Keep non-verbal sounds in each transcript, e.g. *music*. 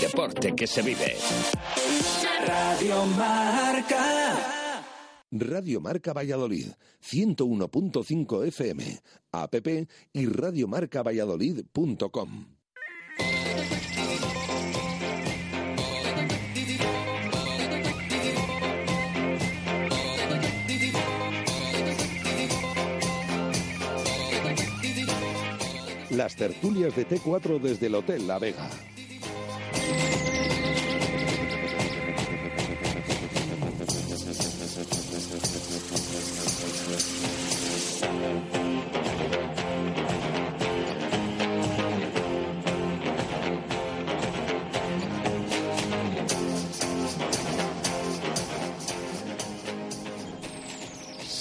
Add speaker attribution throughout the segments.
Speaker 1: Deporte que se vive.
Speaker 2: Radio Marca.
Speaker 3: Radio Marca Valladolid, 101.5 FM, app y radiomarcavalladolid.com. Las tertulias de T4 desde el Hotel La Vega.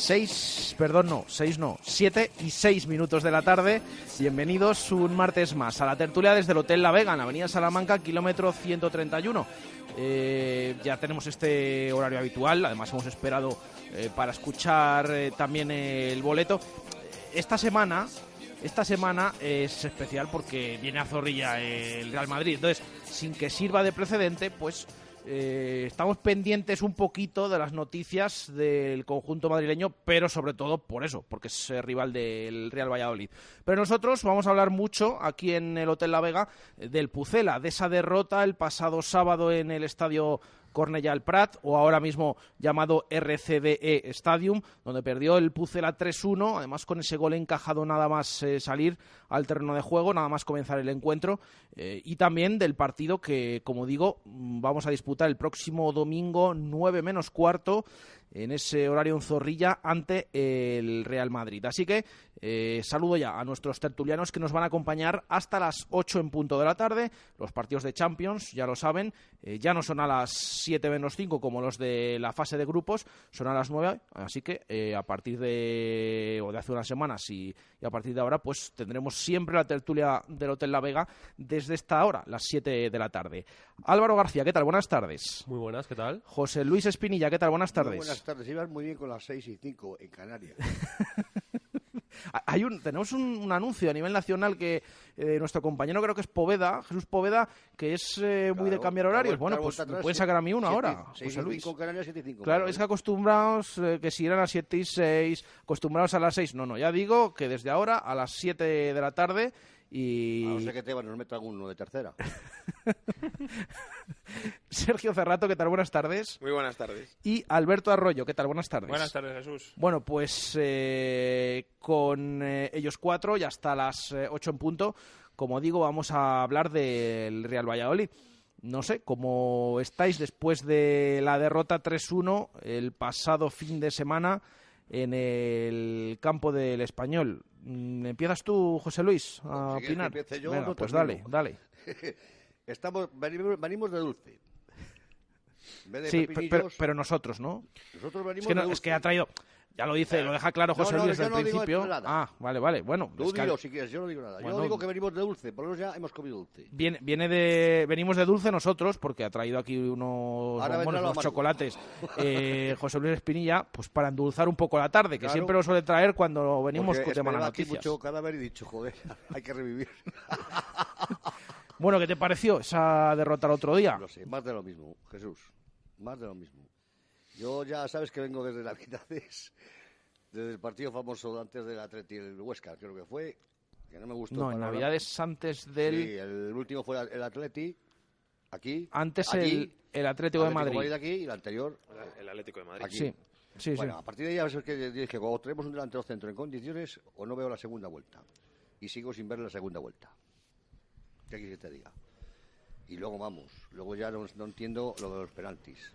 Speaker 4: Seis, perdón, no, seis no, siete y seis minutos de la tarde. Bienvenidos un martes más a la tertulia desde el Hotel La Vega, en la Avenida Salamanca, kilómetro 131. Eh, ya tenemos este horario habitual, además hemos esperado eh, para escuchar eh, también el boleto. Esta semana, esta semana es especial porque viene a Zorrilla el Real Madrid, entonces sin que sirva de precedente, pues eh, estamos pendientes un poquito de las noticias del conjunto madrileño, pero sobre todo por eso, porque es eh, rival del Real Valladolid. Pero nosotros vamos a hablar mucho aquí en el Hotel La Vega eh, del Pucela, de esa derrota el pasado sábado en el estadio Cornellà al Prat, o ahora mismo llamado RCDE Stadium, donde perdió el Pucela 3-1, además con ese gol encajado nada más eh, salir al terreno de juego, nada más comenzar el encuentro, eh, y también del partido que, como digo, mm, vamos a disputar el próximo domingo 9 menos cuarto en ese horario en Zorrilla ante el Real Madrid. Así que eh, saludo ya a nuestros tertulianos que nos van a acompañar hasta las 8 en punto de la tarde. Los partidos de Champions, ya lo saben, eh, ya no son a las 7 menos 5 como los de la fase de grupos, son a las 9. Así que eh, a partir de, o de hace unas semanas y, y a partir de ahora, pues tendremos siempre la tertulia del Hotel La Vega desde esta hora, las 7 de la tarde. Álvaro García, ¿qué tal? Buenas tardes.
Speaker 5: Muy buenas, ¿qué tal?
Speaker 4: José Luis Espinilla, ¿qué tal? Buenas
Speaker 6: Muy
Speaker 4: tardes.
Speaker 6: buenas tardes. Ibas muy bien con las 6 y 5 en Canarias. *laughs*
Speaker 4: Hay un, tenemos un, un anuncio a nivel nacional que eh, nuestro compañero creo que es Poveda, Jesús Poveda, que es eh, muy de
Speaker 6: Claro,
Speaker 4: cambiar horarios.
Speaker 6: vuelta-
Speaker 4: Bueno, pues
Speaker 6: atrás,
Speaker 4: puedes
Speaker 6: siete-
Speaker 4: sacar a mí uno
Speaker 6: siete-
Speaker 4: ahora,
Speaker 6: seis
Speaker 4: José Luis.
Speaker 6: cinco Canarias, siete y cinco
Speaker 4: Claro, es que acostumbrados eh, que si eran a las 7 y 6, acostumbrados a las 6. No, no, ya digo que desde ahora a las 7 de la tarde y...
Speaker 6: A no ser que te nos metan uno de tercera. *laughs*
Speaker 4: Sergio Cerrato, ¿qué tal? Buenas tardes.
Speaker 7: Muy buenas tardes.
Speaker 4: Y Alberto Arroyo, ¿qué tal? Buenas tardes.
Speaker 7: Buenas tardes, Jesús.
Speaker 4: Bueno, pues eh, con eh, ellos cuatro y hasta las eh, ocho en punto, como digo, vamos a hablar del Real Valladolid. No sé, ¿cómo estáis después de la derrota 3-1 el pasado fin de semana en el campo del Español? Mm, ¿Empiezas tú, José Luis, a
Speaker 6: si que
Speaker 4: opinar?
Speaker 6: empiece yo,
Speaker 4: Venga,
Speaker 6: no
Speaker 4: pues
Speaker 6: termino.
Speaker 4: dale, dale. *laughs*
Speaker 6: Estamos, venimos, venimos de dulce. En vez de
Speaker 4: Sí, pero, pero nosotros, ¿no?
Speaker 6: nosotros venimos
Speaker 4: Es que, no-
Speaker 6: de
Speaker 4: es
Speaker 6: dulce.
Speaker 4: que ha traído... Ya lo dice, lo deja claro José
Speaker 6: no,
Speaker 4: Luis desde
Speaker 6: no digo
Speaker 4: principio. Ah, vale, vale. Bueno,
Speaker 6: Tú
Speaker 4: es que al-
Speaker 6: dilo si quieres, yo no digo nada.
Speaker 4: Bueno,
Speaker 6: yo digo que venimos de dulce, por lo menos ya hemos comido dulce.
Speaker 4: Viene, viene de, venimos de dulce nosotros, porque ha traído aquí unos, bombones, unos chocolates *laughs* eh, José Luis Espinilla, pues para endulzar un poco la tarde, que
Speaker 6: Claro.
Speaker 4: siempre lo suele traer cuando venimos
Speaker 6: Porque
Speaker 4: de malas
Speaker 6: esperaba aquí
Speaker 4: noticias.
Speaker 6: mucho cadáver y dicho, joder, *laughs* hay que revivir. *laughs*
Speaker 4: Bueno, ¿qué te pareció esa derrota el otro día?
Speaker 6: No sé, más de lo mismo, Jesús. Más de lo mismo. Yo ya sabes que vengo desde Navidades, desde el partido famoso antes del Atleti, el Huesca, creo que fue, que no me gustó.
Speaker 4: No, en Navidades antes del...
Speaker 6: Sí, el último fue el Atleti, aquí.
Speaker 4: Antes
Speaker 6: allí,
Speaker 4: el, el Atlético de
Speaker 6: Atlético
Speaker 4: Madrid.
Speaker 6: aquí y el anterior
Speaker 7: El Atlético de Madrid.
Speaker 6: aquí.
Speaker 4: Sí, sí,
Speaker 6: bueno,
Speaker 4: sí.
Speaker 6: a partir de ahí ya ves que dije, cuando tenemos un delantero centro en condiciones, o no veo la segunda vuelta. Y sigo sin ver la segunda vuelta. ¿Qué quieres que te diga? Y luego vamos, luego ya no, no entiendo lo de los penaltis,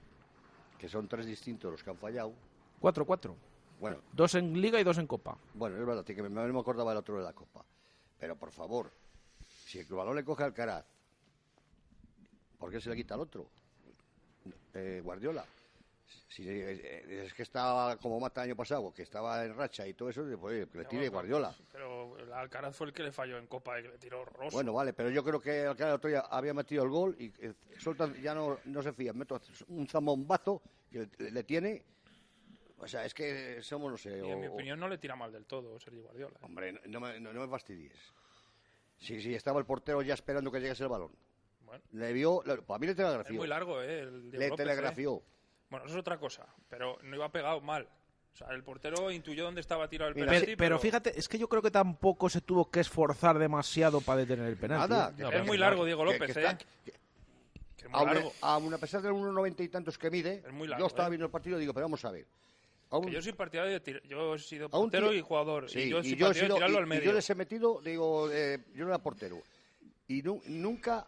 Speaker 6: que son tres distintos los que han fallado.
Speaker 4: 4-4.
Speaker 6: Bueno,
Speaker 4: Dos en Liga y dos en Copa.
Speaker 6: bueno, es verdad, que me, me acordaba el otro de la Copa. Pero por favor, si el balón le coge al Caraz, ¿por qué se le quita al otro? Eh, Guardiola. Si eh, es que estaba como Mata el año pasado, que estaba en racha y todo eso, pues que le tire Guardiola.
Speaker 1: Pero el Alcaraz fue el que le falló en Copa y que le tiró horroroso.
Speaker 6: Bueno, vale, pero yo creo que Alcaraz el otro día había metido el gol y eh, ya no, no se fía. Meto un zambombazo que le, le tiene. O sea, es que somos, no sé.
Speaker 1: y en
Speaker 6: o-
Speaker 1: mi opinión no le tira mal del todo Sergio Guardiola.
Speaker 6: Hombre, no- no me, no, me fastidies. Sí, sí, estaba el portero ya esperando que llegase el balón.
Speaker 1: Bueno,
Speaker 6: Le vio, le- para mí le
Speaker 1: es
Speaker 6: telegrafió.
Speaker 1: muy largo, ¿eh? El
Speaker 6: Le
Speaker 1: López, ¿eh? Bueno, eso es otra cosa, pero no iba pegado mal. O sea, el portero intuyó dónde estaba tirado el penalti,
Speaker 4: Pero, pero fíjate, es que yo creo que tampoco se tuvo que esforzar demasiado para detener el penalti.
Speaker 6: Nada.
Speaker 1: es muy largo Diego López,
Speaker 6: que
Speaker 1: ¿eh?
Speaker 6: está- que- aun a pesar de los 1,90 y tantos que mide,
Speaker 1: Es muy largo,
Speaker 6: yo estaba
Speaker 1: ¿eh?
Speaker 6: viendo el partido y digo, pero vamos a ver. Aún-
Speaker 1: yo soy partidario de tir- Yo he sido portero
Speaker 6: tío-
Speaker 1: y jugador.
Speaker 6: Sí,
Speaker 1: y yo soy
Speaker 6: y yo, he
Speaker 1: partidario
Speaker 6: sido-
Speaker 1: de tirarlo
Speaker 6: y-
Speaker 1: al
Speaker 6: y
Speaker 1: medio.
Speaker 6: yo les he metido, digo, eh, yo no era portero. Y nu- nunca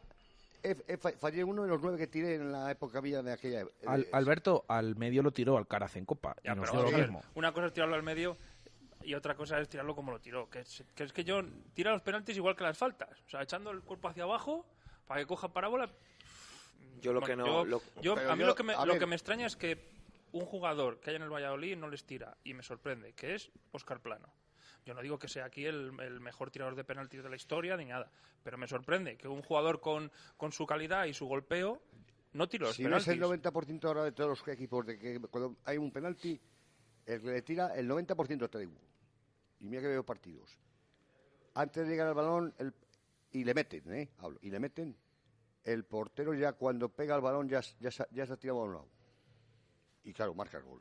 Speaker 6: fallé uno de los nueve que tiré en la época mía de aquella.
Speaker 4: Al-
Speaker 6: eh,
Speaker 4: Alberto, al medio lo tiró Alcaraz en Copa.
Speaker 1: Ya,
Speaker 4: y nos
Speaker 1: pero
Speaker 4: lo mismo.
Speaker 1: Una cosa es tirarlo al medio y otra cosa es tirarlo como lo tiró. Que es que, es que yo tira los penaltis igual que las faltas. O sea, echando el cuerpo hacia abajo para que coja parábola.
Speaker 5: Yo lo
Speaker 1: Bueno,
Speaker 5: que no.
Speaker 1: yo-
Speaker 5: lo-
Speaker 1: yo- a mí
Speaker 6: yo-
Speaker 1: lo, que me,
Speaker 6: a
Speaker 1: lo que me extraña es que un jugador que haya en el Valladolid no les tira y me sorprende, que es Oscar Plano. Yo no digo que sea aquí el, el mejor tirador de penaltis de la historia ni nada, pero me sorprende que un jugador con, con su calidad y su golpeo no tire los
Speaker 6: si
Speaker 1: penaltis.
Speaker 6: el 90% ahora de todos los equipos de que cuando hay un penalti, el que le tira el 90% está igual. Y mira que veo partidos. Antes de llegar al balón, el- y le meten, ¿eh? Hablo, y le meten, el portero ya cuando pega el balón ya, ya, ya se ha tirado a un lado. Y claro, marca el gol.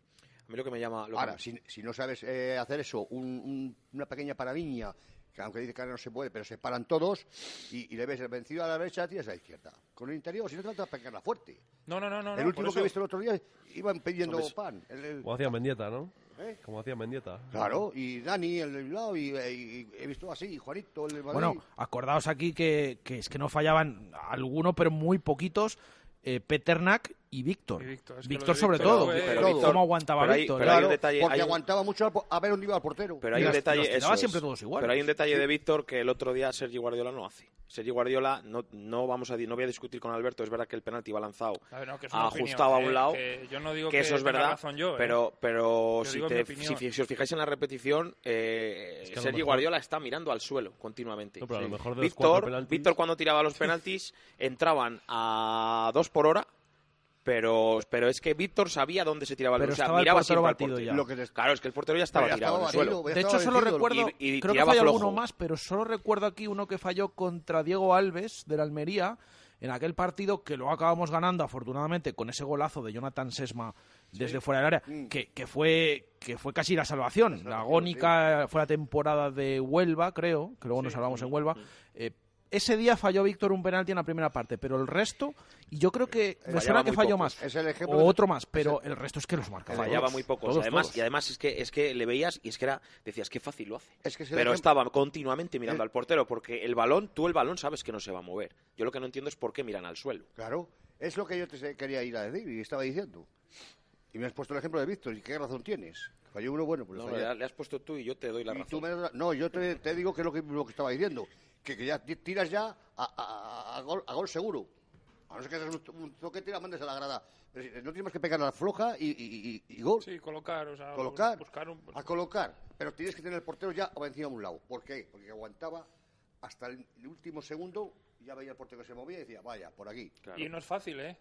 Speaker 5: A mí lo que me llama. lo que
Speaker 6: Ahora,
Speaker 5: me-
Speaker 6: si, si no sabes eh, hacer eso, un- un- una pequeña paradiña, que aunque dice que ahora no se puede, pero se paran todos, y, y le ves el vencido a la derecha, tiras a la izquierda. Con el interior, si no trata de pegarla fuerte.
Speaker 1: No, no, no, no.
Speaker 6: el último que he visto el otro día, iban pidiendo
Speaker 5: Hombre,
Speaker 6: pan. El- el-
Speaker 8: Como hacía Mendieta, ¿no?
Speaker 6: ¿eh?
Speaker 8: Como hacía Mendieta.
Speaker 6: Claro, y Dani, el de lado, y, y- y he visto así, y Juanito, el de Madrid.
Speaker 4: Bueno, acordaos aquí que, que es que no fallaban alguno, pero muy poquitos. eh, Peternak y Víctor.
Speaker 1: Y Víctor, es que
Speaker 4: Víctor
Speaker 1: lo de
Speaker 4: sobre
Speaker 1: Víctor
Speaker 4: todo.
Speaker 5: Pero
Speaker 4: ¿Cómo
Speaker 5: Víctor-
Speaker 4: aguantaba
Speaker 5: pero hay-
Speaker 4: Víctor?
Speaker 5: pero hay un detalle-
Speaker 6: porque
Speaker 5: hay un-
Speaker 6: aguantaba mucho al a ver dónde iba el portero.
Speaker 5: Pero hay
Speaker 4: Y
Speaker 5: un detalle.
Speaker 4: siempre todos igual.
Speaker 5: Pero hay un detalle de Víctor que el otro día Sergi Guardiola no hace. Sergi Guardiola, no, no vamos a no voy a discutir con Alberto, es verdad que el penalti va lanzado
Speaker 1: no,
Speaker 5: ajustado a un
Speaker 1: eh,
Speaker 5: lado,
Speaker 1: que yo no digo
Speaker 5: que eso es verdad,
Speaker 1: razón yo, eh.
Speaker 5: pero, pero
Speaker 1: Yo
Speaker 5: si, te- si, si os fijáis en la repetición, eh,
Speaker 8: Es que
Speaker 5: Sergi
Speaker 8: mejor-
Speaker 5: Guardiola está mirando al suelo continuamente. Víctor,
Speaker 8: penaltis-
Speaker 5: Víctor cuando tiraba los penaltis entraban a dos por hora, pero, pero es que Víctor sabía dónde se tiraba el
Speaker 4: Pero
Speaker 5: o sea, miraba siempre al
Speaker 4: batido
Speaker 5: portero.
Speaker 4: ya.
Speaker 6: Lo que
Speaker 5: Claro, es que el portero ya estaba
Speaker 6: Pero
Speaker 5: tirado en el suelo.
Speaker 6: batido,
Speaker 4: De hecho, solo recuerdo,
Speaker 5: Y- y
Speaker 4: creo que falló
Speaker 5: flojo.
Speaker 4: alguno más, pero solo recuerdo aquí uno que falló contra Diego Alves del Almería en aquel partido que lo acabamos ganando afortunadamente con ese golazo de Jonathan Sesma desde fuera del área,
Speaker 6: Mm.
Speaker 4: que, que fue que fue casi la salvación. La agónica fue la temporada de Huelva, creo, que luego nos hablamos en Huelva. Eh, ese día falló Víctor un penalti en la primera parte, pero el resto, y yo creo que me
Speaker 5: Fallaba
Speaker 4: suena que falló
Speaker 5: pocos.
Speaker 4: más,
Speaker 6: Es el ejemplo
Speaker 4: o
Speaker 6: de-
Speaker 4: otro más, pero el resto es que los marcaba.
Speaker 5: Fallaba
Speaker 4: todos,
Speaker 5: muy pocos.
Speaker 4: todos,
Speaker 5: además,
Speaker 4: todos.
Speaker 5: Y además es que, es que le veías y es que era, decías, qué fácil lo hace.
Speaker 6: Es que es el
Speaker 5: Pero
Speaker 6: ejemplo-
Speaker 5: estaba continuamente mirando
Speaker 6: El-
Speaker 5: al portero, porque el balón, tú el balón sabes que no se va a mover. Yo lo que no entiendo es por qué miran al suelo.
Speaker 6: Claro, es lo que yo te quería ir a decir y estaba diciendo. Y me has puesto el ejemplo de Víctor, ¿y qué razón tienes? Falló uno, bueno, pues
Speaker 5: No,
Speaker 6: le
Speaker 5: has puesto tú y yo te doy la
Speaker 6: Y
Speaker 5: razón.
Speaker 6: tú me No, yo te, te digo que es lo que, lo que estaba diciendo. Que, que ya ti- tiras ya a, a- a gol, a gol seguro. A no ser que hagas un, un toque, tira, mandes a la grada. Pero si- no tienes que pegar a la floja y, y- y- y gol.
Speaker 1: Sí, colocar, o sea,
Speaker 6: colocar.
Speaker 1: buscar un...
Speaker 6: A colocar. Pero tienes que tener el portero ya encima a un lado. ¿Por qué? Porque aguantaba hasta el, el último segundo. Ya veía el portero que se movía y decía, vaya, por aquí.
Speaker 5: Claro.
Speaker 1: Y no es fácil, ¿eh?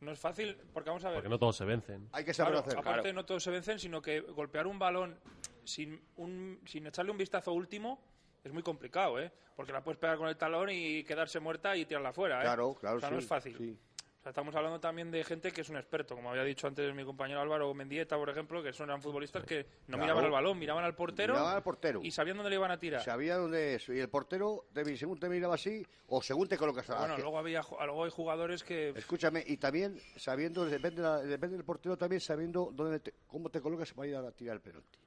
Speaker 1: No es fácil, porque vamos a ver...
Speaker 8: Porque no todos se vencen.
Speaker 6: Hay que saber
Speaker 1: Claro,
Speaker 6: hacer.
Speaker 1: aparte no todos se vencen, sino que golpear un balón sin, un, sin echarle un vistazo último es muy complicado, ¿eh? Porque la puedes pegar con el talón y quedarse muerta y tirarla fuera, ¿eh?
Speaker 6: Claro, claro,
Speaker 1: O sea,
Speaker 6: sí,
Speaker 1: no es fácil.
Speaker 6: sí.
Speaker 1: O sea, estamos hablando también de gente que es un experto, como había dicho antes mi compañero Álvaro Mendieta, por ejemplo, que son eran futbolistas que no
Speaker 6: Claro.
Speaker 1: miraban al balón, miraban al portero,
Speaker 6: Miraban al portero.
Speaker 1: y sabían dónde le iban a tirar.
Speaker 6: Sabía dónde es. Y el portero, te- según te miraba así, o según te colocas a la
Speaker 1: bueno, luego, había, luego hay jugadores que...
Speaker 6: Escúchame, y también sabiendo, depende, depende del portero, también sabiendo dónde te- cómo te colocas para ir a tirar el penalti.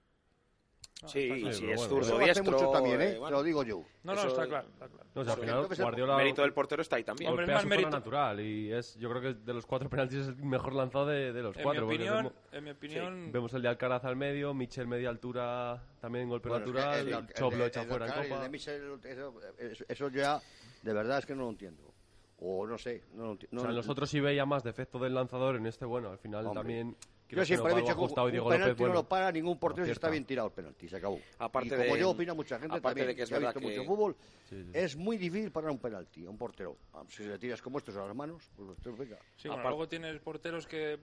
Speaker 5: Sí, y
Speaker 8: Sí,
Speaker 5: es
Speaker 8: bueno,
Speaker 5: zurdo,
Speaker 6: Eso hace
Speaker 5: diestro...
Speaker 6: mucho también, ¿eh?
Speaker 5: eh,
Speaker 6: Te lo digo yo.
Speaker 1: No, no,
Speaker 5: eso-
Speaker 1: está claro. Está claro.
Speaker 8: No, o sea, al final Guardiola
Speaker 5: el mérito del portero está ahí también.
Speaker 1: Hombre, es más mérito.
Speaker 8: natural y es, yo creo que de los cuatro *laughs* penaltis es el mejor lanzado de, de los
Speaker 1: En mi
Speaker 8: cuatro. porque
Speaker 1: opinión,
Speaker 8: vemos,
Speaker 1: en mi opinión...
Speaker 8: vemos el de Alcaraz al medio, Michel media altura también en golpe
Speaker 6: Bueno,
Speaker 8: natural,
Speaker 6: el-
Speaker 8: y
Speaker 6: el
Speaker 8: Chop
Speaker 6: de-
Speaker 8: lo echa fuera en
Speaker 6: el
Speaker 8: copa.
Speaker 6: de Michel, eso, ya, de verdad, es que no lo entiendo. O no sé. No, no-
Speaker 8: o sea, nosotros sí veía más defecto del lanzador en este, bueno, al final
Speaker 6: Hombre.
Speaker 8: también...
Speaker 6: Yo siempre he dicho que un,
Speaker 8: Diego
Speaker 6: penalti
Speaker 8: López, bueno,
Speaker 6: no lo para ningún portero si está bien tirado el penalti, se acabó.
Speaker 5: Aparte
Speaker 6: y como
Speaker 5: de-
Speaker 6: yo opina mucha gente
Speaker 5: aparte
Speaker 6: también,
Speaker 5: de que es
Speaker 6: ha
Speaker 5: verdad
Speaker 6: visto
Speaker 5: que-
Speaker 6: mucho fútbol,
Speaker 8: Sí, sí.
Speaker 6: es muy difícil parar un penalti a un portero. Ah, Si le tiras como estos a las manos, pues entonces, venga.
Speaker 1: Sí, bueno,
Speaker 5: Aparte-
Speaker 1: luego tienes porteros que,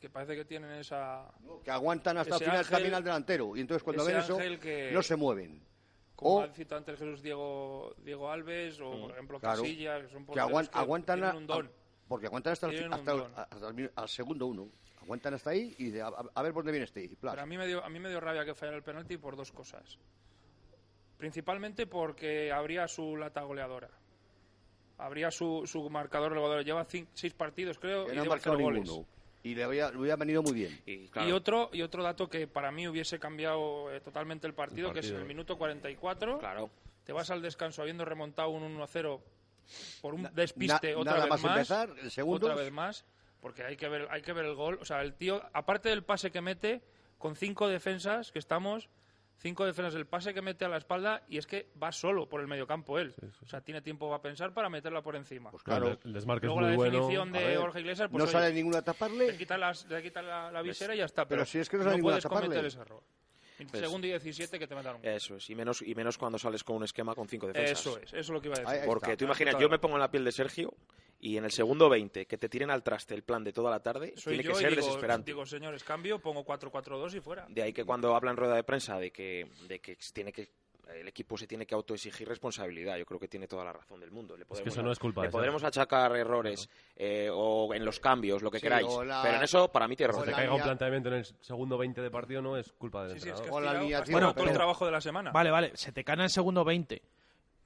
Speaker 1: que parece que tienen esa...
Speaker 6: Que aguantan hasta el final
Speaker 1: ángel-
Speaker 6: también al delantero. Y entonces cuando ven eso,
Speaker 1: que-
Speaker 6: no se mueven.
Speaker 1: Como
Speaker 6: O-
Speaker 1: ha citado antes Jesús Diego, Diego Alves o, por ejemplo,
Speaker 6: Claro.
Speaker 1: Casillas, que son
Speaker 6: que
Speaker 1: porteros
Speaker 6: aguan-
Speaker 1: que
Speaker 6: aguantan
Speaker 1: tienen un don.
Speaker 6: a- porque aguantan hasta, el, hasta, hasta segundo uno. Aguantan hasta ahí y de, a, a ver por dónde viene este. Y plas.
Speaker 1: Pero a mí, me dio, a mí me dio rabia que fallara el penalti por dos cosas. Principalmente porque habría su lata goleadora. Habría su, su marcador goleador. Lleva cin- seis partidos, creo,
Speaker 6: que
Speaker 1: y
Speaker 6: no
Speaker 1: lleva cero goles.
Speaker 6: ninguno. Y le había, le hubiera venido muy bien.
Speaker 5: Y, claro,
Speaker 1: Y, otro, y otro dato que para mí hubiese cambiado eh, totalmente el partido,
Speaker 8: El
Speaker 1: que es en el minuto 44.
Speaker 5: claro.
Speaker 1: Te vas al descanso habiendo remontado un 1-0 por un
Speaker 6: Na-
Speaker 1: despiste
Speaker 6: na-
Speaker 1: otra
Speaker 6: nada
Speaker 1: vez
Speaker 6: más
Speaker 1: más.
Speaker 6: empezar, el segundo.
Speaker 1: Otra vez más, porque hay que ver, hay que ver el gol. O sea, el tío, aparte del pase que mete, con cinco defensas que estamos, cinco defensas, el pase que mete a la espalda, y es que va solo por el mediocampo él. O sea, tiene tiempo para pensar para meterla por encima.
Speaker 6: Pues
Speaker 8: Claro, el desmarque
Speaker 1: Luego
Speaker 8: es muy
Speaker 1: la definición de
Speaker 6: ver,
Speaker 1: Jorge Iglesias, pues
Speaker 6: no
Speaker 1: oye,
Speaker 6: sale ninguno a
Speaker 1: le
Speaker 6: taparle.
Speaker 1: quita, las- le quita la, la visera y ya está.
Speaker 6: Pero
Speaker 1: Pero,
Speaker 6: si es que no sale a taparle.
Speaker 1: cometer ese error.
Speaker 5: Pues-
Speaker 1: Segundo y 17 que te gol.
Speaker 5: Eso es. Y menos, y menos cuando sales con un esquema con cinco defensas.
Speaker 1: Eso es, eso es lo que iba a decir.
Speaker 6: Ahí- ahí
Speaker 5: Porque
Speaker 6: está.
Speaker 5: tú imaginas, yo me pongo en la piel de Sergio y en el segundo 20 que te tiren al traste el plan de toda la tarde
Speaker 1: Soy
Speaker 5: tiene
Speaker 1: yo
Speaker 5: que
Speaker 1: y
Speaker 5: ser
Speaker 1: digo,
Speaker 5: desesperante.
Speaker 1: digo, señores, cambio, pongo 4-4-2 y fuera.
Speaker 5: De ahí que cuando habla en rueda de prensa de que, de que tiene que el equipo se tiene que autoexigir responsabilidad, yo creo que tiene toda la razón del mundo. Le
Speaker 8: Es que eso no es culpa
Speaker 5: le podremos achacar errores eh, o en los cambios, lo que
Speaker 6: Sí,
Speaker 5: queráis,
Speaker 6: la-
Speaker 5: pero en eso para mí tiene
Speaker 6: o
Speaker 8: Que
Speaker 5: razón.
Speaker 8: te caiga un planteamiento en el segundo 20 de partido no es culpa del
Speaker 1: Sí, sí, es que
Speaker 8: entrenador.
Speaker 1: has
Speaker 6: O la
Speaker 1: tirado-
Speaker 6: alineación,
Speaker 1: has tirado todo el trabajo de la semana.
Speaker 4: Vale, vale, se te cae en el segundo 20.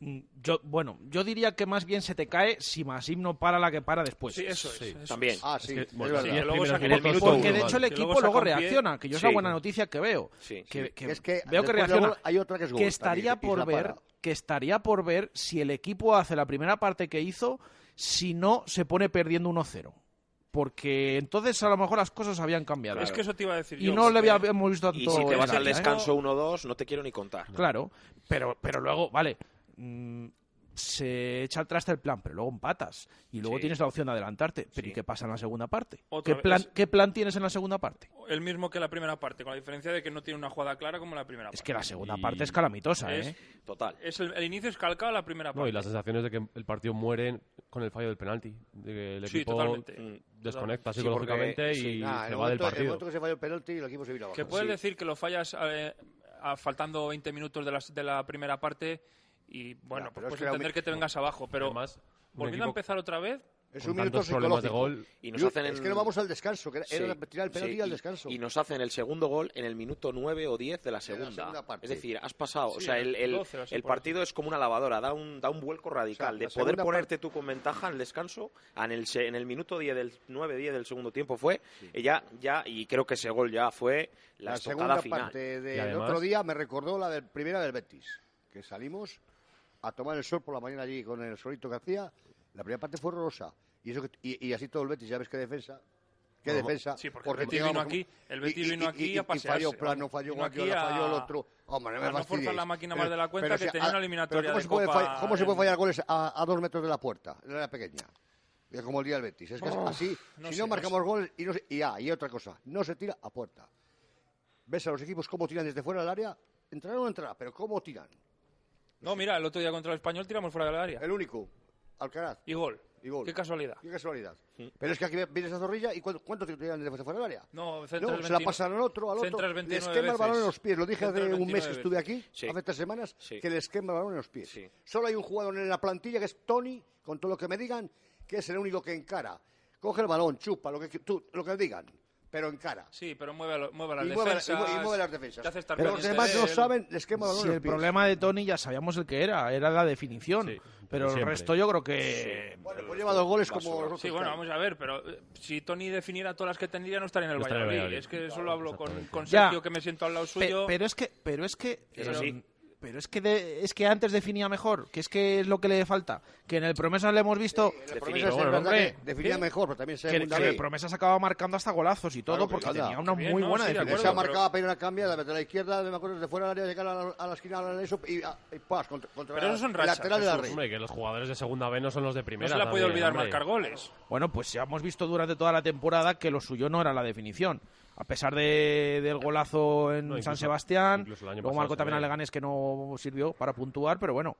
Speaker 4: Mm, Yo, bueno, yo diría que más bien se te cae si Masip no para la que para después.
Speaker 1: Sí, eso es.
Speaker 8: Sí,
Speaker 1: eso
Speaker 5: También.
Speaker 1: es.
Speaker 6: Ah,
Speaker 8: Es
Speaker 6: sí,
Speaker 8: que,
Speaker 6: es
Speaker 8: bueno,
Speaker 6: verdad.
Speaker 8: los diez
Speaker 1: luego
Speaker 5: el
Speaker 4: Porque de hecho el
Speaker 1: que
Speaker 4: equipo
Speaker 1: luego
Speaker 4: luego reacciona, que yo es la
Speaker 5: Sí.
Speaker 4: buena noticia que veo.
Speaker 5: Sí,
Speaker 4: que,
Speaker 5: sí.
Speaker 4: que
Speaker 6: Es que
Speaker 4: veo que reacciona.
Speaker 6: hay otra que es gol
Speaker 4: que estaría
Speaker 6: también,
Speaker 4: por ver,
Speaker 6: para.
Speaker 4: que estaría por ver si el equipo hace la primera parte que hizo, si no se pone perdiendo 1-0. Porque entonces a lo mejor las cosas habían cambiado.
Speaker 1: Es que eso te iba a decir
Speaker 4: y
Speaker 1: yo,
Speaker 4: no le habíamos visto tanto
Speaker 5: Y si te vas al
Speaker 4: ¿eh?
Speaker 5: descanso 1-2, no te quiero ni contar.
Speaker 4: Claro, pero, pero luego, vale, mm, se echa al traste el plan, pero luego empatas y luego
Speaker 5: Sí.
Speaker 4: tienes la opción de adelantarte. Pero
Speaker 5: Sí.
Speaker 4: ¿y qué pasa en la segunda parte? ¿Qué plan, ¿Qué plan tienes en la segunda parte?
Speaker 1: El mismo que la primera parte, con la diferencia de que no tiene una jugada clara como la primera parte.
Speaker 4: Es que la segunda
Speaker 8: Y-
Speaker 4: parte es calamitosa,
Speaker 1: Es-
Speaker 4: ¿eh?
Speaker 5: Total.
Speaker 1: Es el, el inicio es calcado a la primera parte.
Speaker 8: No, y la sensación es de que el partido muere con el fallo del penalti. De que el
Speaker 1: Sí,
Speaker 8: equipo
Speaker 1: totalmente.
Speaker 5: Mm,
Speaker 8: desconecta
Speaker 5: Sí,
Speaker 8: psicológicamente
Speaker 5: porque-
Speaker 8: y
Speaker 5: sí,
Speaker 6: Nah,
Speaker 8: se va del
Speaker 6: momento- el
Speaker 8: partido.
Speaker 6: momento que se falló el penalti, el equipo se vino abajo.
Speaker 1: Que puedes
Speaker 5: Sí.
Speaker 1: decir que lo fallas eh, a- faltando 20 minutos de la, de la primera parte y, bueno,
Speaker 6: Ya,
Speaker 1: pues
Speaker 6: es
Speaker 1: puedes entender que te vengas abajo, pero
Speaker 8: Además,
Speaker 1: volviendo a empezar otra vez,
Speaker 6: Es un minuto
Speaker 8: problemas de
Speaker 6: psicológico.
Speaker 8: gol.
Speaker 5: Y nos hacen
Speaker 6: Es
Speaker 5: el-
Speaker 6: que no vamos al descanso, que era,
Speaker 5: Sí,
Speaker 6: era tirar el penalti
Speaker 5: sí,
Speaker 6: al
Speaker 5: y-
Speaker 6: descanso.
Speaker 5: Y nos hacen el segundo gol en el minuto 9 o 10 de la segunda.
Speaker 6: segunda parte.
Speaker 5: Es decir, has pasado. o
Speaker 1: Sí,
Speaker 5: sea,
Speaker 1: en
Speaker 5: el,
Speaker 1: el
Speaker 5: el-
Speaker 1: 12 o así
Speaker 5: el partido es como una lavadora, da un, da un vuelco radical.
Speaker 6: la
Speaker 5: de poder
Speaker 6: segunda
Speaker 5: ponerte tú con ventaja en el descanso, en el, se- en el minuto 10 del 9-10 del segundo tiempo fue. eh, Ya, ya, y creo que ese gol ya fue la,
Speaker 6: La segunda
Speaker 5: final.
Speaker 6: parte
Speaker 8: Y
Speaker 6: del
Speaker 8: además-
Speaker 6: otro día me recordó la del primera del Betis, que salimos a tomar el sol por la mañana allí con el solito que hacía. La primera parte fue horrorosa. Y, eso que- y, y así todo el Betis, ya ves qué defensa. Qué
Speaker 8: No,
Speaker 6: defensa.
Speaker 1: sí, porque el Betis vino aquí- el Betis
Speaker 6: y-
Speaker 1: vino aquí
Speaker 6: y-
Speaker 1: a
Speaker 6: y
Speaker 1: pasearse,
Speaker 6: falló plano, falló Guardiola,
Speaker 1: aquí a-
Speaker 6: falló el otro. Hombre, no me
Speaker 1: a no forzar la máquina más de la cuenta, que tenía
Speaker 6: ah,
Speaker 1: una eliminatoria
Speaker 6: ¿cómo
Speaker 1: de
Speaker 6: se puede
Speaker 1: Copa
Speaker 6: fall- ¿Cómo se puede
Speaker 1: en-
Speaker 6: fallar goles a, a dos metros de la puerta, de la pequeña? Es como el día del Betis. Es que es así,
Speaker 1: no
Speaker 6: si
Speaker 1: sé,
Speaker 6: no marcamos goles y, no se- y, ah, y otra cosa, no se tira a puerta. ¿Ves a los equipos cómo tiran desde fuera del área? Entrará o no entrará, pero ¿cómo tiran?
Speaker 1: No, mira, el otro día contra el Español tiramos fuera del área.
Speaker 6: El único, Alcaraz.
Speaker 1: Y gol.
Speaker 6: Y gol.
Speaker 1: Qué casualidad.
Speaker 6: Qué casualidad. Pero es que aquí vienes a Zorrilla y ¿cuánto, cuánto te tiran desde fuera del área?
Speaker 1: No,
Speaker 6: No, se la
Speaker 1: 29
Speaker 6: pasan al otro, al otro. Les
Speaker 1: 29
Speaker 6: quema el balón en los pies. Lo dije hace un mes que
Speaker 1: 29
Speaker 6: estuve aquí,
Speaker 5: Sí.
Speaker 6: hace tres semanas,
Speaker 5: Sí.
Speaker 6: que les quema el balón en los pies. Solo hay un jugador en la plantilla que es Tony, con todo lo que me digan, que es el único que encara. Coge el balón, chupa, lo que, tú, lo que digan, pero encara.
Speaker 1: Sí, pero mueve, lo- mueve las
Speaker 6: Y mueve,
Speaker 1: defensas.
Speaker 6: y mueve- y mueve las defensas.
Speaker 1: te hace estar
Speaker 6: pero los demás
Speaker 1: de
Speaker 6: no saben, les quema el en
Speaker 4: el
Speaker 6: los pies.
Speaker 4: problema de Tony ya sabíamos el que era, era la definición.
Speaker 8: Sí,
Speaker 4: pero el resto yo creo que...
Speaker 6: Bueno, pues lleva dos goles como los.
Speaker 1: Sí, bueno, vamos a ver, pero eh, si Tony definiera todas las que tendría, no estaría en el
Speaker 8: No en el
Speaker 1: Valladolid.
Speaker 8: Valladolid.
Speaker 1: Es que eso lo hablo con, con
Speaker 4: Ya.
Speaker 1: Sergio, que me siento al lado
Speaker 4: Pe-
Speaker 1: suyo.
Speaker 4: pero es que... Pero es que...
Speaker 5: Eso
Speaker 4: eh,
Speaker 5: sí.
Speaker 4: Pero es que, de- es que antes definía mejor, que es que es lo que le falta. Que en el Promesas le hemos visto
Speaker 6: promesa es
Speaker 4: bueno,
Speaker 6: definía
Speaker 4: Sí.
Speaker 6: mejor, pero también se
Speaker 4: que, que el Promesas acaba marcando hasta golazos y todo,
Speaker 6: Claro,
Speaker 4: porque
Speaker 6: anda.
Speaker 4: tenía una
Speaker 1: bien,
Speaker 4: muy
Speaker 1: no,
Speaker 4: buena
Speaker 1: sí, de
Speaker 4: definición.
Speaker 6: Se ha marcado apenas una cambiada desde la izquierda, me acuerdo, desde fuera del área, llegar a la, a la esquina a la eso y, ah, y pas, contra, contra
Speaker 1: Pero
Speaker 6: la-
Speaker 1: esos son rachas,
Speaker 6: lateral de la red.
Speaker 8: Hombre, que los jugadores de segunda B no son los de
Speaker 1: No
Speaker 8: primera.
Speaker 1: se le puede
Speaker 8: también,
Speaker 1: olvidar
Speaker 8: hombre.
Speaker 1: marcar goles.
Speaker 4: Bueno, pues ya hemos visto durante toda la temporada que lo suyo no era la definición. A pesar de- del golazo en
Speaker 8: No, incluso-
Speaker 4: San Sebastián, luego marcó también a. Leganés que no sirvió para puntuar, pero bueno,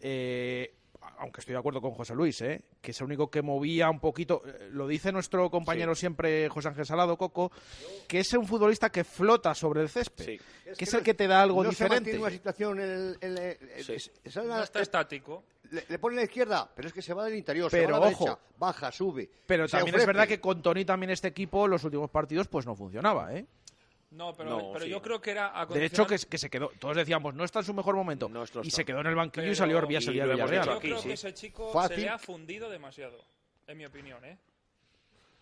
Speaker 4: eh, aunque estoy de acuerdo con José Luis, ¿eh? que es el único que movía un poquito, eh, lo dice nuestro compañero siempre José Ángel Salado, Coco, que es un futbolista que flota sobre el césped,
Speaker 5: Sí.
Speaker 4: que es el que te da algo
Speaker 6: no
Speaker 4: diferente.
Speaker 6: se mantiene una situación en el... en el-
Speaker 5: Sí.
Speaker 6: es- es
Speaker 1: No está estático.
Speaker 6: Le, le pone a la izquierda, pero es que se va del interior, se
Speaker 4: Pero,
Speaker 6: va a la
Speaker 4: ojo.
Speaker 6: derecha, baja, sube.
Speaker 4: Pero
Speaker 6: se
Speaker 4: también es verdad que con Tony también este equipo los últimos partidos pues no funcionaba, ¿eh?
Speaker 1: No, pero,
Speaker 5: No,
Speaker 1: pero
Speaker 5: sí.
Speaker 1: yo creo que era a
Speaker 4: De hecho, que, que se quedó, todos decíamos, no está en su mejor momento.
Speaker 5: No
Speaker 4: y
Speaker 5: está.
Speaker 4: se quedó en el banquillo y
Speaker 1: Pero-
Speaker 4: salió el día
Speaker 5: lo
Speaker 4: de Villarreal.
Speaker 1: Yo creo
Speaker 5: sí.
Speaker 1: que ese chico
Speaker 6: Fácil.
Speaker 1: se le ha fundido demasiado, en mi opinión, ¿eh?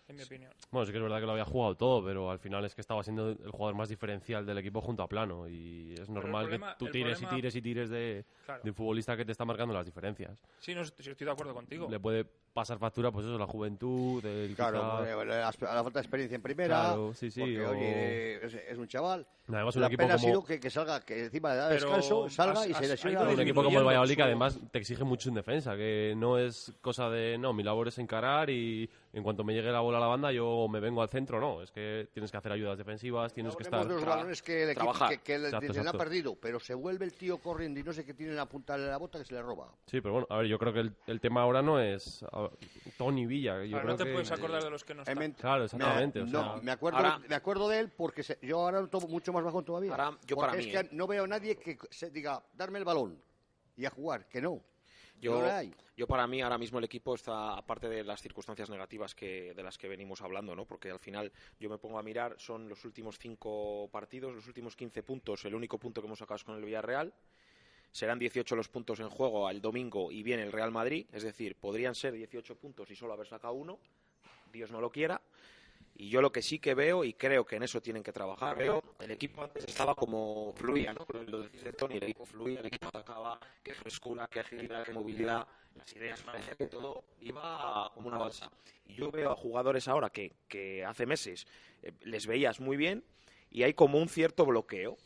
Speaker 1: En mi opinión.
Speaker 8: Bueno, sí que es verdad que lo había jugado todo, pero al final es que estaba siendo el jugador más diferencial del equipo junto a Plano. Y es normal
Speaker 1: problema-
Speaker 8: que tú tires
Speaker 1: problema-
Speaker 8: y tires y tires de,
Speaker 1: Claro.
Speaker 8: de un futbolista que te está marcando las diferencias.
Speaker 1: Sí, no, sí, estoy de acuerdo contigo.
Speaker 8: Le puede pasar factura, pues eso, la juventud, el
Speaker 6: Claro,
Speaker 8: quizá-
Speaker 6: la, la falta de experiencia en primera.
Speaker 8: Claro, sí, sí,
Speaker 6: Porque,
Speaker 8: o-
Speaker 6: oye, es, es un chaval.
Speaker 8: Además, un
Speaker 6: la
Speaker 8: equipo
Speaker 6: pena ha
Speaker 8: como-
Speaker 6: sido que, que salga, que encima le da
Speaker 1: Pero
Speaker 6: descanso, salga
Speaker 1: has-
Speaker 6: y se
Speaker 1: has-
Speaker 6: lesiona.
Speaker 1: ha ido
Speaker 8: un equipo como el Valladolid que además te exige mucho en defensa, que no es cosa de, no, mi labor es encarar y en cuanto me llegue la bola a la banda yo me vengo al centro, no, es que tienes que hacer ayudas defensivas, tienes que estar...
Speaker 6: de los balones que el equipo
Speaker 5: trabajar.
Speaker 6: que, que el-
Speaker 8: Exacto,
Speaker 6: le ha perdido, pero se vuelve el tío corriendo y no sé qué tiene en la punta de la bota que se le roba.
Speaker 8: Sí, pero bueno, a ver, yo creo que el, el tema ahora no es a- Tony Villa. Yo
Speaker 1: Ahora,
Speaker 8: creo
Speaker 1: no te
Speaker 8: que-
Speaker 1: puedes acordar de los que no
Speaker 6: Eh,
Speaker 1: están.
Speaker 8: Claro, exactamente,
Speaker 6: Me,
Speaker 8: o
Speaker 6: no,
Speaker 8: sea-
Speaker 6: me, acuerdo,
Speaker 5: Ahora-
Speaker 6: me acuerdo de él porque se- yo ahora lo tomo mucho más bajón todavía.
Speaker 5: Ahora, yo
Speaker 6: porque
Speaker 5: para
Speaker 6: es
Speaker 5: mí,
Speaker 6: que
Speaker 5: ¿eh?
Speaker 6: no veo a nadie que se diga, darme el balón y a jugar, que no.
Speaker 5: Yo, yo para mí ahora mismo el equipo está, aparte de las circunstancias negativas que, de las que venimos hablando, ¿no? porque al final yo me pongo a mirar, son los últimos cinco partidos, los últimos 15 puntos, el único punto que hemos sacado es con el Villarreal. Serán 18 los puntos en juego al domingo y viene el Real Madrid, es decir, podrían ser 18 puntos y solo haber sacado uno, Dios no lo quiera. Y yo lo que sí que veo, y creo que en eso tienen que trabajar, veo, el equipo antes estaba como fluía, ¿no? Lo decís de Tony, el equipo fluía, el equipo atacaba, qué frescura, qué agilidad, qué movilidad, las ideas, parecía que todo iba como una balsa. Y yo veo a jugadores ahora que, que hace meses eh, les veías muy bien y hay como un cierto bloqueo.